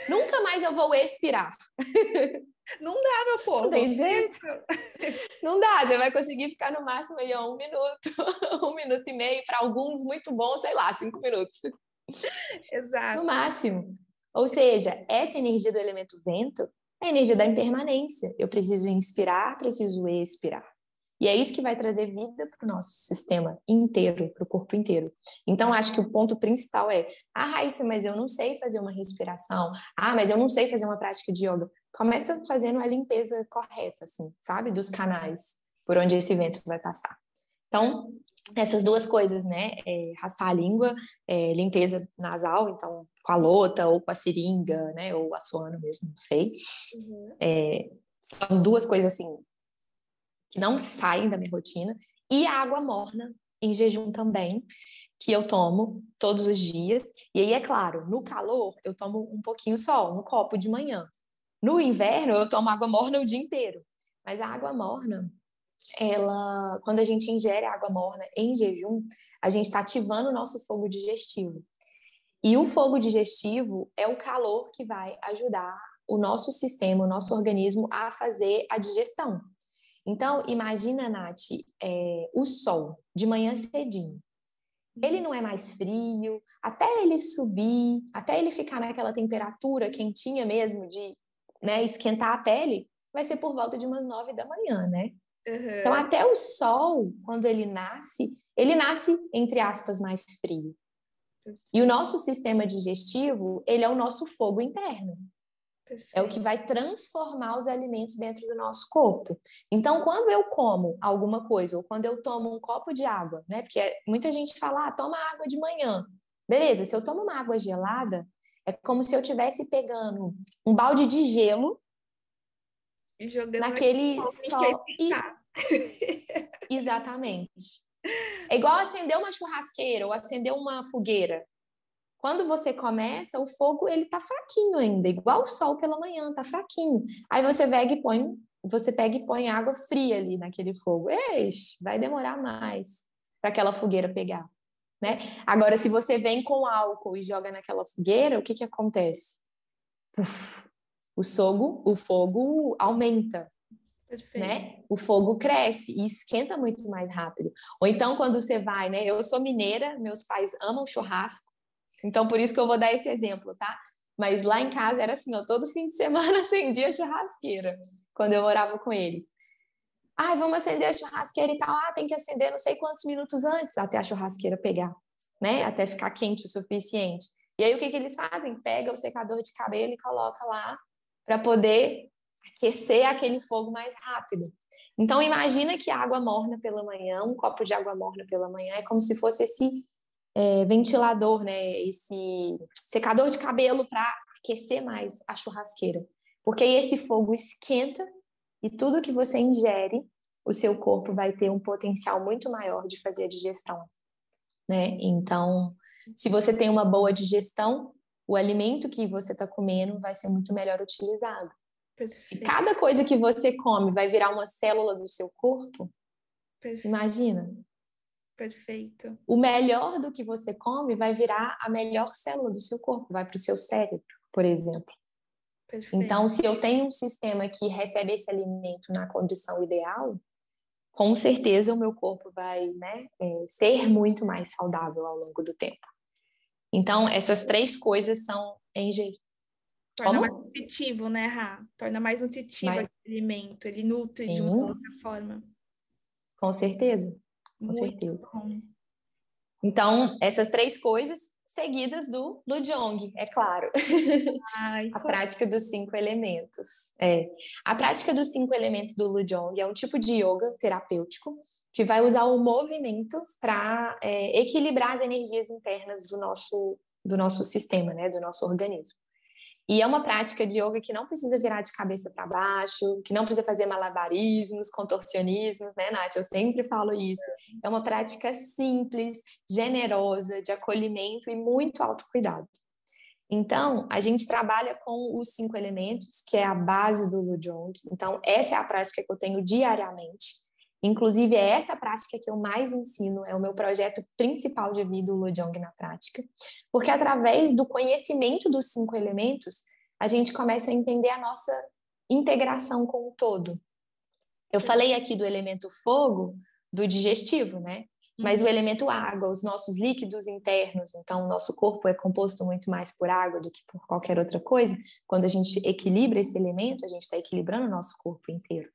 Nunca mais eu vou expirar. Não dá, meu povo. Não tem jeito. [LAUGHS] Não dá. Você vai conseguir ficar no máximo aí um minuto, [LAUGHS] um minuto e meio. Para alguns, muito bom, sei lá, cinco minutos. Exato. No máximo. Ou seja, essa energia do elemento vento é a energia da impermanência. Eu preciso inspirar, preciso expirar. E é isso que vai trazer vida para o nosso sistema inteiro, para o corpo inteiro. Então, acho que o ponto principal é: ah, Raíssa, mas eu não sei fazer uma respiração. Ah, mas eu não sei fazer uma prática de yoga. Começa fazendo a limpeza correta, assim, sabe? Dos canais por onde esse vento vai passar. Então, essas duas coisas, né? É, raspar a língua, é, limpeza nasal, então com a lota ou com a seringa, né? Ou a suano mesmo, não sei. Uhum. É, são duas coisas assim que não saem da minha rotina, e a água morna em jejum também, que eu tomo todos os dias. E aí, é claro, no calor eu tomo um pouquinho só, um copo de manhã. No inverno eu tomo água morna o dia inteiro. Mas a água morna, ela, quando a gente ingere água morna em jejum, a gente está ativando o nosso fogo digestivo. E o fogo digestivo é o calor que vai ajudar o nosso sistema, o nosso organismo a fazer a digestão. Então, imagina, Nath, é, o sol de manhã cedinho. Ele não é mais frio, até ele subir, até ele ficar naquela temperatura quentinha mesmo de né, esquentar a pele, vai ser por volta de umas nove da manhã, né? Uhum. Então, até o sol, quando ele nasce, ele nasce, entre aspas, mais frio. E o nosso sistema digestivo, ele é o nosso fogo interno. Perfeito. É o que vai transformar os alimentos dentro do nosso corpo. Então, quando eu como alguma coisa, ou quando eu tomo um copo de água, né? Porque muita gente fala, ah, toma água de manhã. Beleza, se eu tomo uma água gelada, é como se eu estivesse pegando um balde de gelo e jogando naquele sol. E... Exatamente. É igual acender uma churrasqueira ou acender uma fogueira. Quando você começa, o fogo ele tá fraquinho ainda, igual o sol pela manhã, tá fraquinho. Aí você pega e põe, você pega e põe água fria ali naquele fogo. Eixe, vai demorar mais para aquela fogueira pegar, né? Agora, se você vem com álcool e joga naquela fogueira, o que que acontece? Uf, o fogo, o fogo aumenta, Perfeito. né? O fogo cresce e esquenta muito mais rápido. Ou então quando você vai, né? Eu sou mineira, meus pais amam churrasco, então por isso que eu vou dar esse exemplo, tá? Mas lá em casa era assim, ó, todo fim de semana [LAUGHS] acendia a churrasqueira quando eu morava com eles. Ah, vamos acender a churrasqueira e tal. Ah, tem que acender não sei quantos minutos antes até a churrasqueira pegar, né? Até ficar quente o suficiente. E aí o que, que eles fazem? Pega o secador de cabelo e coloca lá para poder aquecer aquele fogo mais rápido. Então imagina que água morna pela manhã, um copo de água morna pela manhã é como se fosse esse é, ventilador, né? Esse secador de cabelo para aquecer mais a churrasqueira, porque aí esse fogo esquenta e tudo que você ingere, o seu corpo vai ter um potencial muito maior de fazer a digestão, né? Então, se você tem uma boa digestão, o alimento que você está comendo vai ser muito melhor utilizado. Perfeito. Se cada coisa que você come vai virar uma célula do seu corpo, Perfeito. imagina. Perfeito. O melhor do que você come vai virar a melhor célula do seu corpo, vai para o seu cérebro, por exemplo. Perfeito. Então, se eu tenho um sistema que recebe esse alimento na condição ideal, com certeza o meu corpo vai né, é, ser muito mais saudável ao longo do tempo. Então, essas três coisas são em Torna Como? mais nutritivo, né, Rá? Torna mais nutritivo mais... aquele alimento, ele nutre Sim. de uma outra forma. Com certeza, com muito certeza. Bom. Então, essas três coisas seguidas do Lujong, é claro. [LAUGHS] Ai, a prática dos cinco elementos. É. A prática dos cinco elementos do Lujong é um tipo de yoga terapêutico que vai usar o movimento para é, equilibrar as energias internas do nosso, do nosso sistema, né, do nosso organismo. E é uma prática de yoga que não precisa virar de cabeça para baixo, que não precisa fazer malabarismos, contorcionismos, né, Nath? Eu sempre falo isso. É uma prática simples, generosa, de acolhimento e muito autocuidado. Então, a gente trabalha com os cinco elementos, que é a base do Lujong. Então, essa é a prática que eu tenho diariamente. Inclusive, é essa prática que eu mais ensino, é o meu projeto principal de vida, o Lojong na prática, porque através do conhecimento dos cinco elementos, a gente começa a entender a nossa integração com o todo. Eu falei aqui do elemento fogo, do digestivo, né? Mas o uhum. elemento água, os nossos líquidos internos, então o nosso corpo é composto muito mais por água do que por qualquer outra coisa. Quando a gente equilibra esse elemento, a gente está equilibrando o nosso corpo inteiro.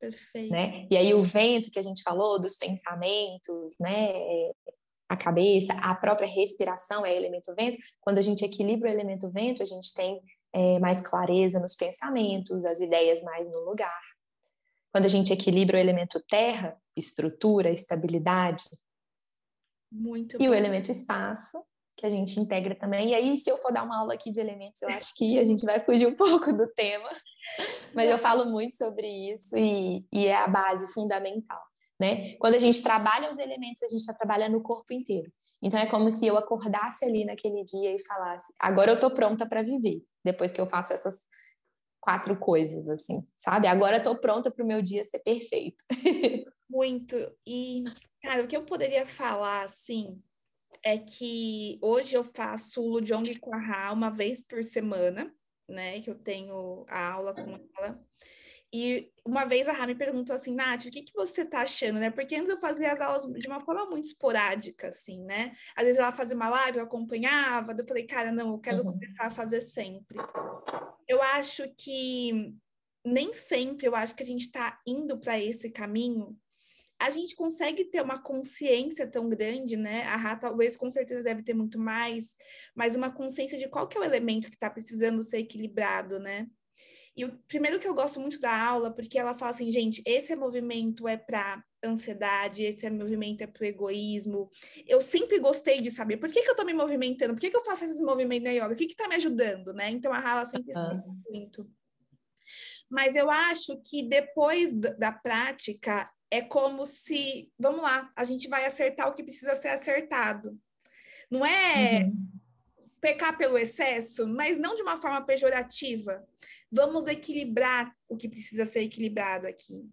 Perfeito. Né? E aí o vento que a gente falou, dos pensamentos, né? A cabeça, a própria respiração é elemento vento. Quando a gente equilibra o elemento vento, a gente tem é, mais clareza nos pensamentos, as ideias mais no lugar. Quando a gente equilibra o elemento terra, estrutura, estabilidade. Muito e bom. o elemento espaço, que a gente integra também. E aí, se eu for dar uma aula aqui de elementos, eu acho que a gente vai fugir um [LAUGHS] pouco do tema, mas eu falo muito sobre isso e, e é a base fundamental. Né? Quando a gente trabalha os elementos, a gente está trabalhando o corpo inteiro. Então é como se eu acordasse ali naquele dia e falasse: agora eu estou pronta para viver, depois que eu faço essas quatro coisas, assim, sabe? Agora estou pronta para o meu dia ser perfeito. [LAUGHS] Muito. E, cara, o que eu poderia falar, assim, é que hoje eu faço o Lujong com a Ra uma vez por semana, né? Que eu tenho a aula com ela. E uma vez a Ra me perguntou assim, Nath, o que, que você tá achando, né? Porque antes eu fazia as aulas de uma forma muito esporádica, assim, né? Às vezes ela fazia uma live, eu acompanhava, eu falei, cara, não, eu quero uhum. começar a fazer sempre. Eu acho que nem sempre eu acho que a gente está indo para esse caminho a gente consegue ter uma consciência tão grande, né? A Rá talvez com certeza deve ter muito mais, mas uma consciência de qual que é o elemento que está precisando ser equilibrado, né? E o primeiro que eu gosto muito da aula, porque ela fala assim, gente, esse movimento é para ansiedade, esse movimento é para o egoísmo. Eu sempre gostei de saber por que, que eu estou me movimentando, por que, que eu faço esses movimentos na yoga, o que está me ajudando, né? Então a Rala sempre uhum. muito. Mas eu acho que depois da prática, é como se, vamos lá, a gente vai acertar o que precisa ser acertado. Não é uhum. pecar pelo excesso, mas não de uma forma pejorativa. Vamos equilibrar o que precisa ser equilibrado aqui.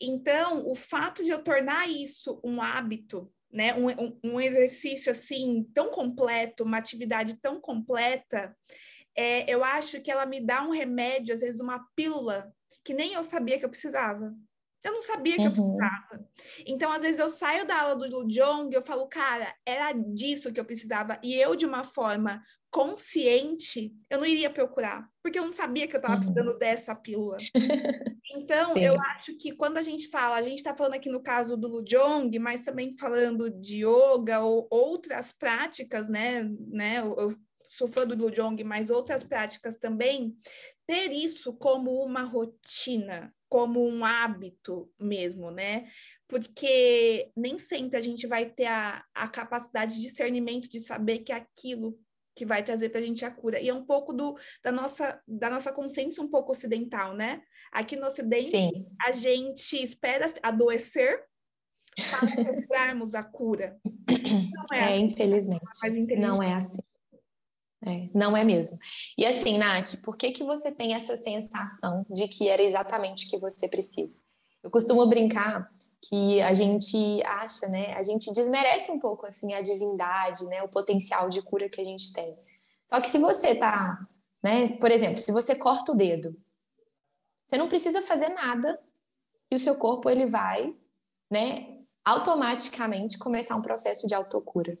Então, o fato de eu tornar isso um hábito, né, um, um, exercício assim tão completo, uma atividade tão completa, é, eu acho que ela me dá um remédio, às vezes uma pílula, que nem eu sabia que eu precisava. Eu não sabia que uhum. eu precisava. Então, às vezes, eu saio da aula do Jong e eu falo, cara, era disso que eu precisava. E eu, de uma forma consciente, eu não iria procurar, porque eu não sabia que eu estava uhum. precisando dessa pílula. [LAUGHS] Então, eu acho que quando a gente fala, a gente está falando aqui no caso do Lujong, mas também falando de yoga ou outras práticas, né? né eu, sou fã do Lujong, mas outras práticas também, ter isso como uma rotina, como um hábito mesmo, né? Porque nem sempre a gente vai ter a, a capacidade de discernimento de saber que é aquilo que vai trazer para a gente a cura. E é um pouco do, da, nossa, da nossa consciência um pouco ocidental, né? Aqui no Ocidente, Sim. a gente espera adoecer para [LAUGHS] procurarmos a cura. Não é, é assim, infelizmente. Não é assim. É, não é mesmo. E assim, Nath, por que, que você tem essa sensação de que era exatamente o que você precisa? Eu costumo brincar que a gente acha, né? A gente desmerece um pouco assim a divindade, né? O potencial de cura que a gente tem. Só que se você tá, né? Por exemplo, se você corta o dedo, você não precisa fazer nada e o seu corpo ele vai, né? Automaticamente começar um processo de autocura.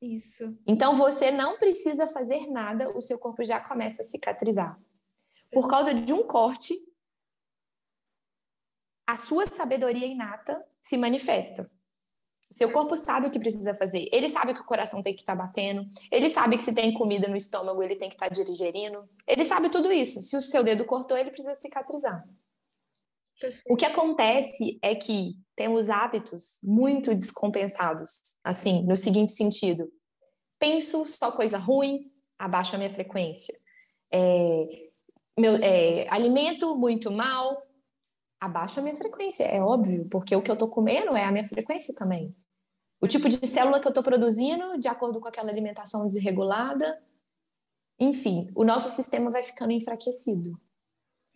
Isso. Então você não precisa fazer nada, o seu corpo já começa a cicatrizar. Por causa de um corte, a sua sabedoria inata se manifesta. O seu corpo sabe o que precisa fazer. Ele sabe que o coração tem que estar batendo. Ele sabe que se tem comida no estômago, ele tem que estar digerindo. Ele sabe tudo isso. Se o seu dedo cortou, ele precisa cicatrizar. O que acontece é que temos hábitos muito descompensados, assim, no seguinte sentido: penso só coisa ruim, abaixo a minha frequência. É, meu, é, alimento muito mal, abaixo a minha frequência, é óbvio, porque o que eu estou comendo é a minha frequência também. O tipo de célula que eu estou produzindo, de acordo com aquela alimentação desregulada, enfim, o nosso sistema vai ficando enfraquecido.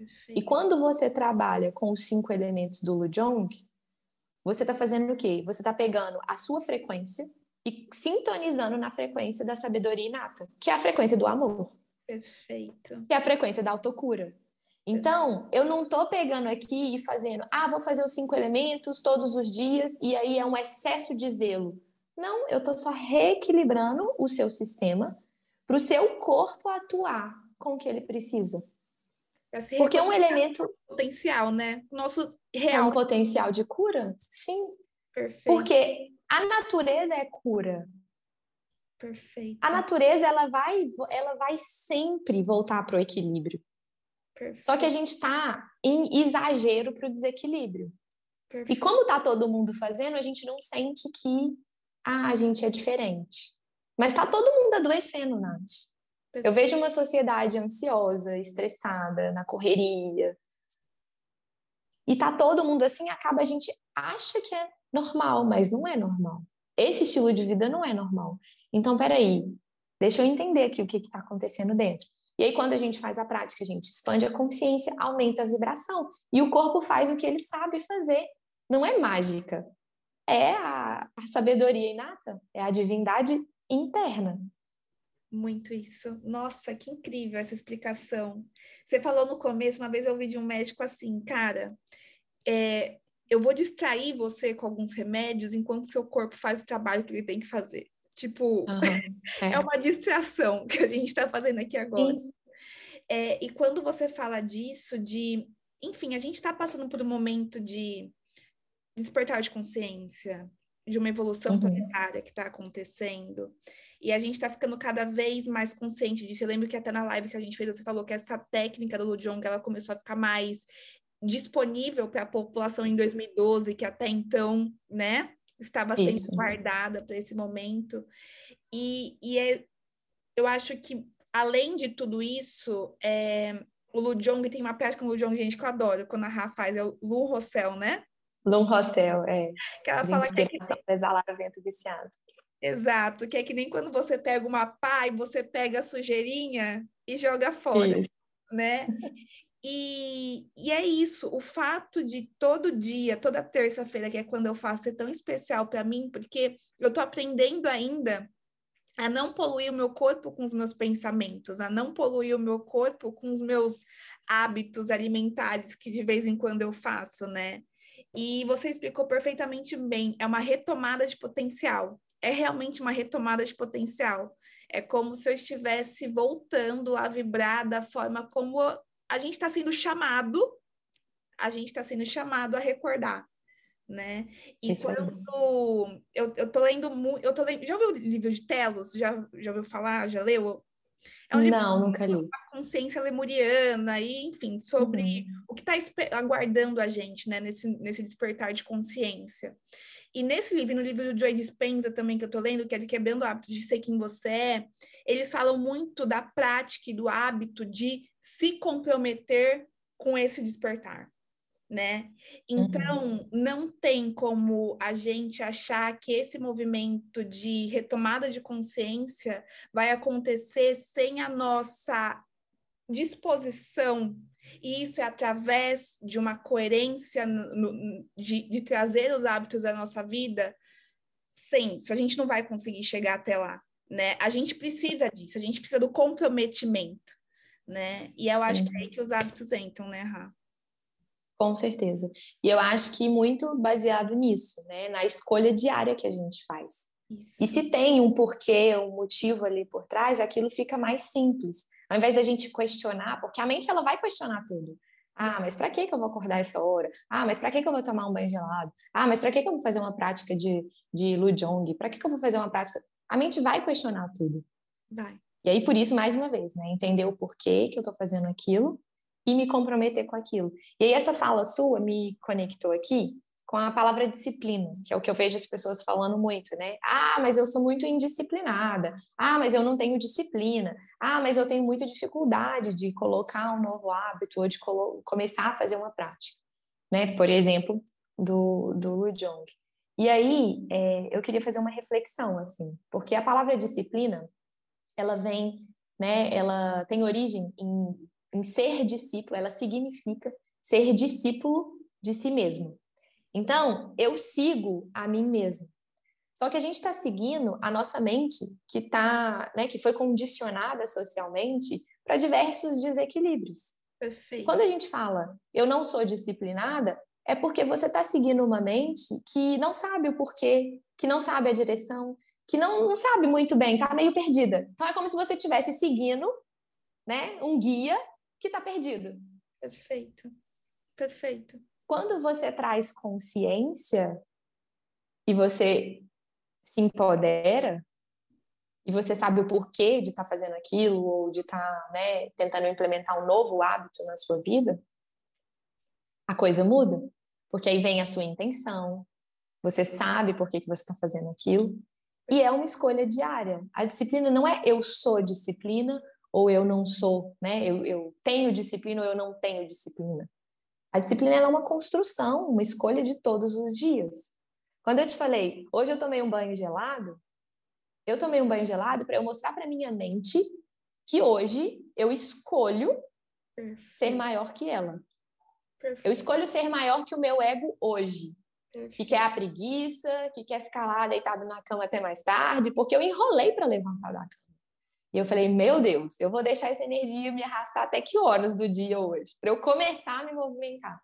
Perfeito. E quando você trabalha com os cinco elementos do Lujong, você está fazendo o quê? Você está pegando a sua frequência e sintonizando na frequência da sabedoria inata, que é a frequência do amor. Perfeito. Que é a frequência da autocura. Então, eu não estou pegando aqui e fazendo, ah, vou fazer os cinco elementos todos os dias e aí é um excesso de zelo. Não, eu estou só reequilibrando o seu sistema para o seu corpo atuar com o que ele precisa. Porque um elemento. Potencial, né? Nosso real. É um potencial de cura? Sim. Perfeito. Porque a natureza é cura. Perfeito. A natureza, ela vai, ela vai sempre voltar para o equilíbrio. Perfeito. Só que a gente está em exagero para o desequilíbrio. Perfeito. E como está todo mundo fazendo, a gente não sente que ah, a gente é diferente. Mas está todo mundo adoecendo, Nath. Eu vejo uma sociedade ansiosa, estressada, na correria. E tá todo mundo assim, acaba a gente acha que é normal, mas não é normal. Esse estilo de vida não é normal. Então, peraí, deixa eu entender aqui o que está acontecendo dentro. E aí, quando a gente faz a prática, a gente expande a consciência, aumenta a vibração. E o corpo faz o que ele sabe fazer. Não é mágica. É a, a sabedoria inata, é a divindade interna. Muito isso. Nossa, que incrível essa explicação. Você falou no começo, uma vez eu ouvi de um médico assim, cara, é, eu vou distrair você com alguns remédios enquanto seu corpo faz o trabalho que ele tem que fazer. Tipo, uhum, [LAUGHS] é. é. uma distração [LAUGHS] que a gente está fazendo aqui agora. É, e quando você fala disso, de, enfim, a gente está passando por um momento de despertar de consciência, de uma evolução uhum. planetária que está acontecendo. E a gente está ficando cada vez mais consciente disso. Eu lembro que até na live que a gente fez, você falou que essa técnica do Lujong, ela começou a ficar mais disponível para a população em 2012, que até então, né, estava sendo Isso. guardada para esse momento. E, e é, eu acho que, além de tudo isso, é, o Lujong tem uma prática no Lujong, gente, que eu adoro, quando a Rafa faz, é o Lu Rossel, né? Lum Rossell, é. Que ela fala que é que... exalar o vento viciado. Exato, que é que nem quando você pega uma pá e você pega a sujeirinha e joga fora, isso. né? [LAUGHS] E, e é isso, o fato de todo dia, toda terça-feira, que é quando eu faço, ser tão especial para mim, porque eu tô aprendendo ainda a não poluir o meu corpo com os meus pensamentos, a não poluir o meu corpo com os meus hábitos alimentares que de vez em quando eu faço, né? E você explicou perfeitamente bem, é uma retomada de potencial. É realmente uma retomada de potencial. É como se eu estivesse voltando a vibrar da forma como a gente está sendo chamado, a gente está sendo chamado a recordar, né? E Isso quando eu, eu tô lendo muito, eu tô lendo, já ouviu o livro de Telos? Já, já ouviu falar? Já leu? É um Não, nunca li. A consciência lemuriana e, enfim, sobre uhum. o que está aguardando a gente, né, nesse, nesse despertar de consciência. E nesse livro, no livro do Joy Dispenza também que eu tô lendo, que é de Quebrando o Hábito de Ser Quem Você É, eles falam muito da prática e do hábito de se comprometer com esse despertar, né? Então, uhum. não tem como a gente achar que esse movimento de retomada de consciência vai acontecer sem a nossa disposição e isso é através de uma coerência no, de, de trazer os hábitos da nossa vida, sim, isso a gente não vai conseguir chegar até lá, né? A gente precisa disso, a gente precisa do comprometimento, né? E eu acho uhum. que é aí que os hábitos entram, né, Rá? Com certeza. E eu acho que muito baseado nisso, né? Na escolha diária que a gente faz. Isso. E se tem um porquê, um motivo ali por trás, aquilo fica mais simples. Ao invés da gente questionar, porque a mente ela vai questionar tudo. Ah, mas para que eu vou acordar essa hora? Ah, mas para que eu vou tomar um banho gelado? Ah, mas para que eu vou fazer uma prática de de Lujong? Para que que eu vou fazer uma prática? A mente vai questionar tudo. Vai. E aí por isso mais uma vez, né, entender o porquê que eu estou fazendo aquilo e me comprometer com aquilo. E aí essa fala sua me conectou aqui com a palavra disciplina, que é o que eu vejo as pessoas falando muito, né? Ah, mas eu sou muito indisciplinada. Ah, mas eu não tenho disciplina. Ah, mas eu tenho muita dificuldade de colocar um novo hábito ou de começar a fazer uma prática, né? Por exemplo, do, do Lu Jong. E aí, é, eu queria fazer uma reflexão, assim, porque a palavra disciplina, ela vem, né? Ela tem origem em, em ser discípulo, ela significa ser discípulo de si mesmo. Então, eu sigo a mim mesma. Só que a gente está seguindo a nossa mente, que tá, né, que foi condicionada socialmente para diversos desequilíbrios. Perfeito. Quando a gente fala eu não sou disciplinada, é porque você está seguindo uma mente que não sabe o porquê, que não sabe a direção, que não, não sabe muito bem, está meio perdida. Então é como se você estivesse seguindo né, um guia que está perdido. Perfeito. Perfeito. Quando você traz consciência e você se empodera e você sabe o porquê de estar tá fazendo aquilo ou de estar tá, né, tentando implementar um novo hábito na sua vida, a coisa muda. Porque aí vem a sua intenção, você sabe por que, que você está fazendo aquilo, e é uma escolha diária. A disciplina não é eu sou disciplina ou eu não sou, né? Eu, eu tenho disciplina ou eu não tenho disciplina. A disciplina é uma construção, uma escolha de todos os dias. Quando eu te falei, hoje eu tomei um banho gelado, eu tomei um banho gelado para eu mostrar para minha mente que hoje eu escolho Perfeito. ser maior que ela. Perfeito. Eu escolho ser maior que o meu ego hoje. Perfeito. Que quer a preguiça, que quer ficar lá deitado na cama até mais tarde, porque eu enrolei para levantar da cama. E eu falei, meu Deus, eu vou deixar essa energia me arrastar até que horas do dia hoje, para eu começar a me movimentar.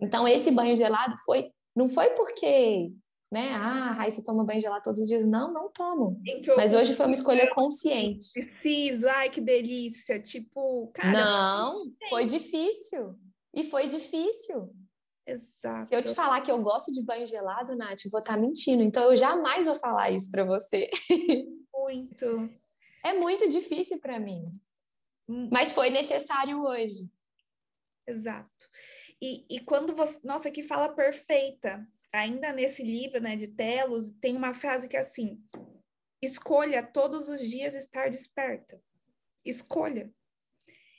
Então, esse banho gelado foi, não foi porque, né, ah, Raíssa toma banho gelado todos os dias. Não, não tomo. Mas hoje foi uma escolha consciente. Preciso, ai, que delícia. Tipo, cara. Não, foi difícil. E foi difícil. Exato. Se eu te falar que eu gosto de banho gelado, Nath, eu vou estar mentindo. Então, eu jamais vou falar isso para você. Muito. É muito difícil para mim. Hum. Mas foi necessário hoje. Exato. E, e quando você. Nossa, que fala perfeita. Ainda nesse livro, né, de Telos, tem uma frase que é assim: escolha todos os dias estar desperta. Escolha.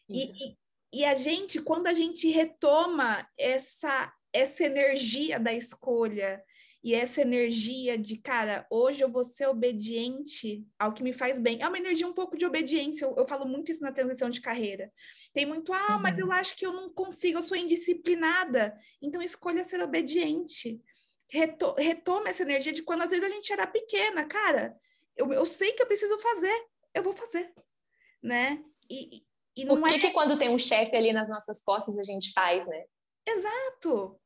E, e, e, a gente, quando a gente retoma essa essa energia da escolha e essa energia de, cara, hoje eu vou ser obediente ao que me faz bem. É uma energia um pouco de obediência, eu, eu falo muito isso na transição de carreira. Tem muito, ah, uhum. mas eu acho que eu não consigo, eu sou indisciplinada. Então escolha ser obediente. Reto, retoma essa energia de quando às vezes a gente era pequena, cara. Eu, eu sei que eu preciso fazer, eu vou fazer, né? E, e não Por que, é... que quando tem um chefe ali nas nossas costas a gente faz, né? Exato.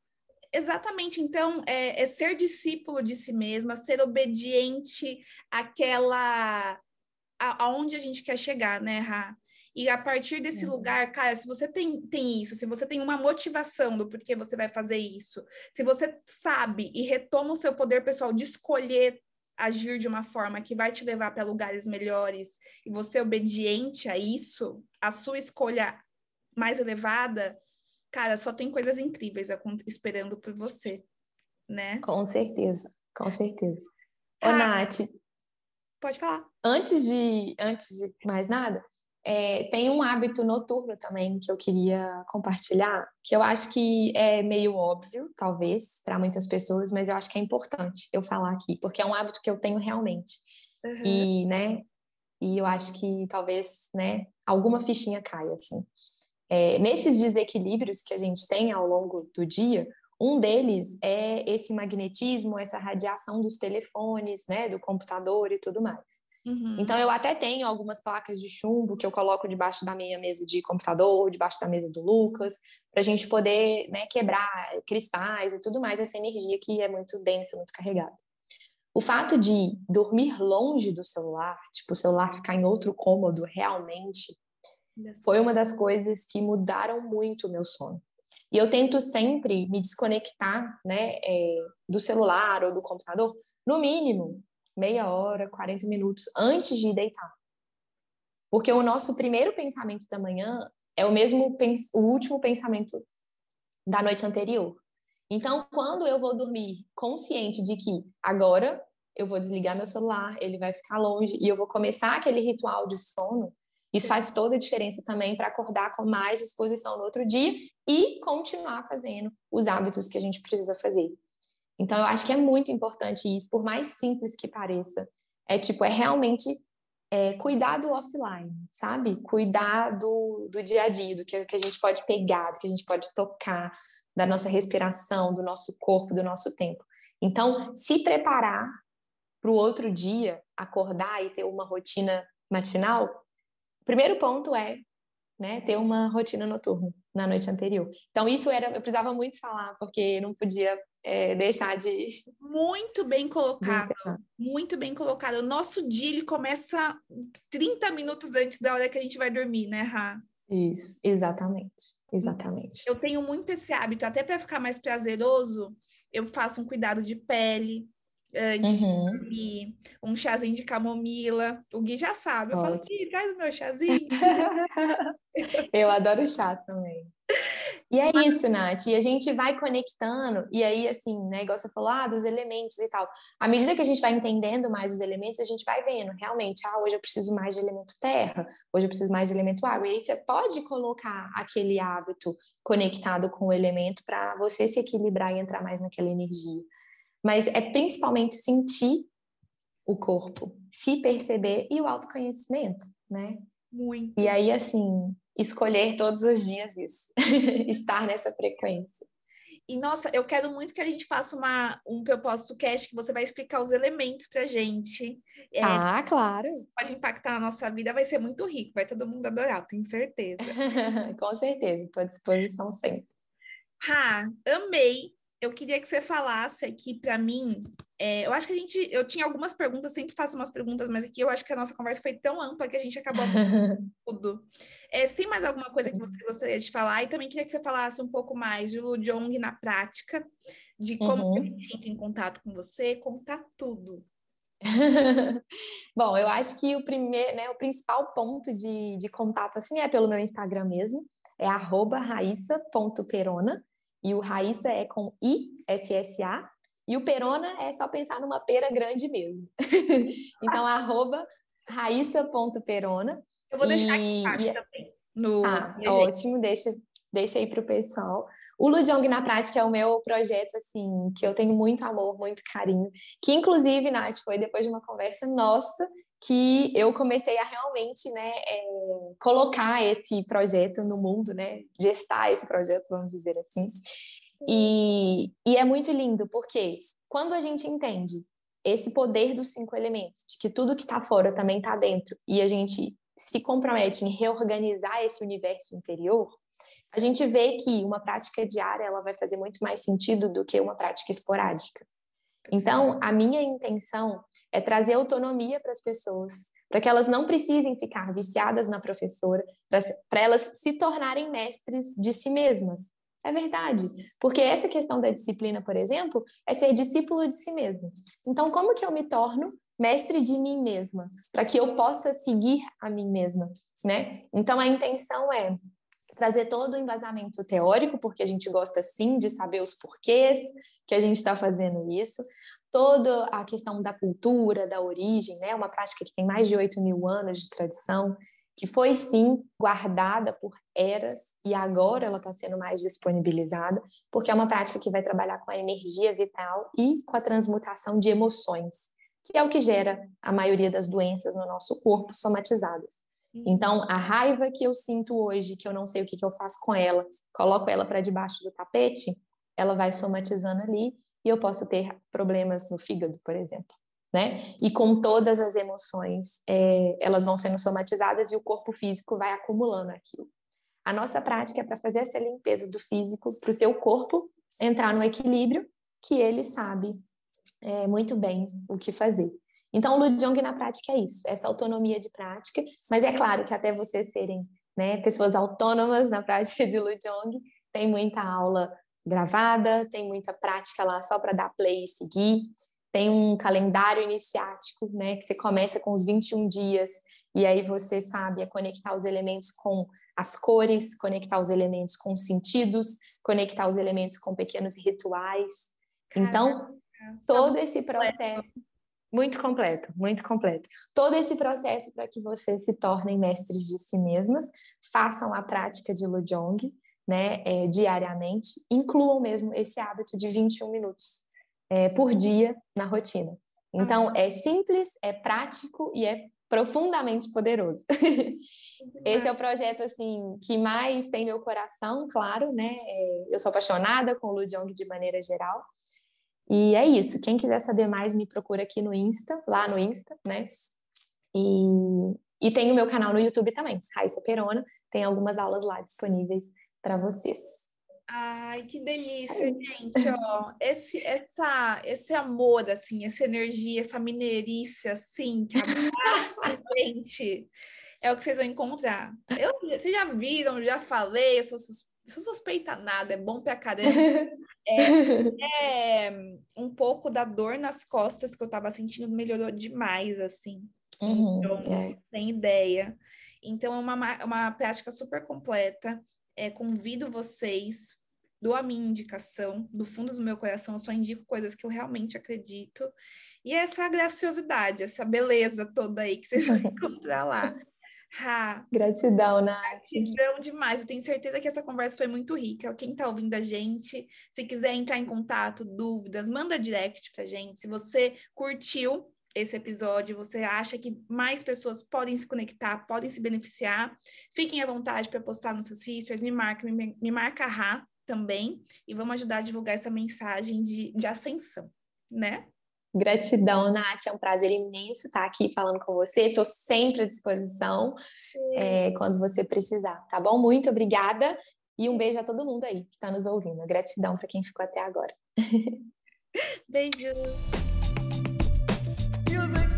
Exatamente. Então, é, é, ser discípulo de si mesma, ser obediente àquela. A, aonde a gente quer chegar, né, Ra? E a partir desse uhum. lugar, cara, se você tem, tem isso, se você tem uma motivação do porquê você vai fazer isso, se você sabe e retoma o seu poder pessoal de escolher agir de uma forma que vai te levar para lugares melhores e você é obediente a isso, a sua escolha mais elevada, cara, só tem coisas incríveis esperando por você, né? Com certeza, com certeza. Ô, ah, Nath. Pode falar. Antes de, antes de mais nada, é, tem um hábito noturno também que eu queria compartilhar, que eu acho que é meio óbvio, talvez, para muitas pessoas, mas eu acho que é importante eu falar aqui, porque é um hábito que eu tenho realmente. Uhum. E, né, e eu acho que talvez, né, alguma fichinha caia, assim. É, nesses desequilíbrios que a gente tem ao longo do dia, um deles é esse magnetismo, essa radiação dos telefones, né, do computador e tudo mais. Uhum. Então, eu até tenho algumas placas de chumbo que eu coloco debaixo da minha mesa de computador, debaixo da mesa do Lucas, para a gente poder né, quebrar cristais e tudo mais, essa energia que é muito densa, muito carregada. O fato de dormir longe do celular, tipo, o celular ficar em outro cômodo realmente, foi uma das coisas que mudaram muito o meu sono. E eu tento sempre me desconectar né, é, do celular ou do computador, no mínimo, meia hora, 40 minutos antes de deitar. Porque o nosso primeiro pensamento da manhã é o mesmo o último pensamento da noite anterior. Então, quando eu vou dormir consciente de que agora eu vou desligar meu celular, ele vai ficar longe e eu vou começar aquele ritual de sono, isso faz toda a diferença também para acordar com mais disposição no outro dia e continuar fazendo os hábitos que a gente precisa fazer. Então, eu acho que é muito importante isso, por mais simples que pareça. É tipo, é realmente é, cuidar do offline, sabe? Cuidar do, do dia a dia, do que, que a gente pode pegar, do que a gente pode tocar, da nossa respiração, do nosso corpo, do nosso tempo. Então, se preparar para o outro dia, acordar e ter uma rotina matinal, primeiro ponto é né, ter uma rotina noturna na noite anterior. Então, isso era, eu precisava muito falar, porque não podia é, deixar de. Muito bem colocado. muito bem colocado. O nosso dia ele começa 30 minutos antes da hora que a gente vai dormir, né, Rá? Isso, exatamente. Exatamente. Eu tenho muito esse hábito, até para ficar mais prazeroso, eu faço um cuidado de pele, antes uhum. de dormir, um chazinho de camomila. O Gui já sabe. Eu Ótimo. falo, Gui, traz o meu chazinho. [LAUGHS] eu adoro chás também. E é isso, Nath. E a gente vai conectando, e aí, assim, né, igual você falou, ah, dos elementos e tal. À medida que a gente vai entendendo mais os elementos, a gente vai vendo, realmente, ah, hoje eu preciso mais de elemento terra, hoje eu preciso mais de elemento água. E aí você pode colocar aquele hábito conectado com o elemento para você se equilibrar e entrar mais naquela energia. Mas é principalmente sentir o corpo, se perceber e o autoconhecimento, né? Muito. E aí, assim, escolher todos os dias isso, [LAUGHS] estar nessa frequência. E nossa, eu quero muito que a gente faça uma, um propósito cast que você vai explicar os elementos pra gente. É, ah, claro. Pode impactar na nossa vida, vai ser muito rico, vai todo mundo adorar, tenho certeza. [LAUGHS] Com certeza, estou à disposição sempre. Ah, amei eu queria que você falasse aqui para mim. É, eu acho que a gente. Eu tinha algumas perguntas, sempre faço umas perguntas, mas aqui eu acho que a nossa conversa foi tão ampla que a gente acabou [LAUGHS] tudo. É, se tem mais alguma coisa que você gostaria de falar? E também queria que você falasse um pouco mais de Lujong na prática, de como uhum. a gente entra em contato com você, contar tudo. [LAUGHS] Bom, eu acho que o primeiro, né, o principal ponto de, de contato assim é pelo meu Instagram mesmo, é raíssa.perona. E o Raíssa é com I-S-S-A. E o Perona é só pensar numa pera grande mesmo. [LAUGHS] então, arroba raíssa.perona. Eu vou deixar e... aqui embaixo também. No... Ah, ótimo, deixa, deixa aí para o pessoal. O Lujong na prática é o meu projeto, assim, que eu tenho muito amor, muito carinho. Que, inclusive, Nath, foi depois de uma conversa nossa que eu comecei a realmente, né, é, colocar esse projeto no mundo, né, gestar esse projeto, vamos dizer assim. E, e é muito lindo, porque quando a gente entende esse poder dos cinco elementos, de que tudo que está fora também está dentro, e a gente se compromete em reorganizar esse universo interior, a gente vê que uma prática diária ela vai fazer muito mais sentido do que uma prática esporádica. Então, a minha intenção é trazer autonomia para as pessoas, para que elas não precisem ficar viciadas na professora, para elas se tornarem mestres de si mesmas. É verdade, porque essa questão da disciplina, por exemplo, é ser discípulo de si mesmo. Então, como que eu me torno mestre de mim mesma, para que eu possa seguir a mim mesma, né? Então, a intenção é trazer todo o embasamento teórico, porque a gente gosta sim de saber os porquês que a gente está fazendo isso, toda a questão da cultura, da origem, né? Uma prática que tem mais de 8 mil anos de tradição que foi sim guardada por eras e agora ela está sendo mais disponibilizada, porque é uma prática que vai trabalhar com a energia vital e com a transmutação de emoções, que é o que gera a maioria das doenças no nosso corpo somatizadas. Então, a raiva que eu sinto hoje, que eu não sei o que, que eu faço com ela, coloco ela para debaixo do tapete, ela vai somatizando ali e eu posso ter problemas no fígado, por exemplo né? E com todas as emoções, é, elas vão sendo somatizadas e o corpo físico vai acumulando aquilo. A nossa prática é para fazer essa limpeza do físico, para o seu corpo entrar no equilíbrio, que ele sabe é, muito bem o que fazer. Então, o Lujong na prática é isso, essa autonomia de prática, mas é claro que até vocês serem né, pessoas autônomas na prática de Lujong, tem muita aula gravada, tem muita prática lá só para dar play e seguir tem um calendário iniciático, né, que você começa com os 21 dias, e aí você sabe é conectar os elementos com as cores, conectar os elementos com os sentidos, conectar os elementos com pequenos rituais. Então, todo esse processo muito completo, muito completo. Todo esse processo para que vocês se tornem mestres de si mesmas, façam a prática de Lujong, né, é, diariamente, incluam mesmo esse hábito de 21 minutos é, por dia na rotina. Então, é simples, é prático e é profundamente poderoso. Esse é o projeto assim que mais tem meu coração, claro, né? É, eu sou apaixonada com o Ludiong de maneira geral. E é isso. Quem quiser saber mais, me procura aqui no Insta, lá no Insta, né? E, e tem o meu canal no YouTube também, Raíssa Perona. Tem algumas aulas lá disponíveis para vocês. Ai, que delícia, gente, ó. Esse, essa, esse amor, assim, essa energia, essa mineirice, assim, que [LAUGHS] gente, é o que vocês vão encontrar. Eu, vocês já viram, já falei, eu sou, sus, sou suspeita nada, é bom pra caramba. [LAUGHS] É, é, um pouco da dor nas costas que eu tava sentindo melhorou demais, assim. Uhum, então, é. sem ideia. Então, é uma, uma prática super completa é, convido vocês, dou a minha indicação, do fundo do meu coração, eu só indico coisas que eu realmente acredito. E essa graciosidade, essa beleza toda aí que vocês vão [LAUGHS] encontrar lá. Ha, Gratidão, Nath. Gratidão demais. Eu tenho certeza que essa conversa foi muito rica. Quem está ouvindo a gente, se quiser entrar em contato, dúvidas, manda direct pra gente. Se você curtiu, esse episódio, você acha que mais pessoas podem se conectar, podem se beneficiar, fiquem à vontade para postar nos seus sisters, me marca, me, me marca Rá também, e vamos ajudar a divulgar essa mensagem de, de ascensão, né? Gratidão, Nath. É um prazer imenso estar aqui falando com você. Estou sempre à disposição é, quando você precisar, tá bom? Muito obrigada e um beijo a todo mundo aí que está nos ouvindo. Gratidão para quem ficou até agora. [LAUGHS] Beijos. You make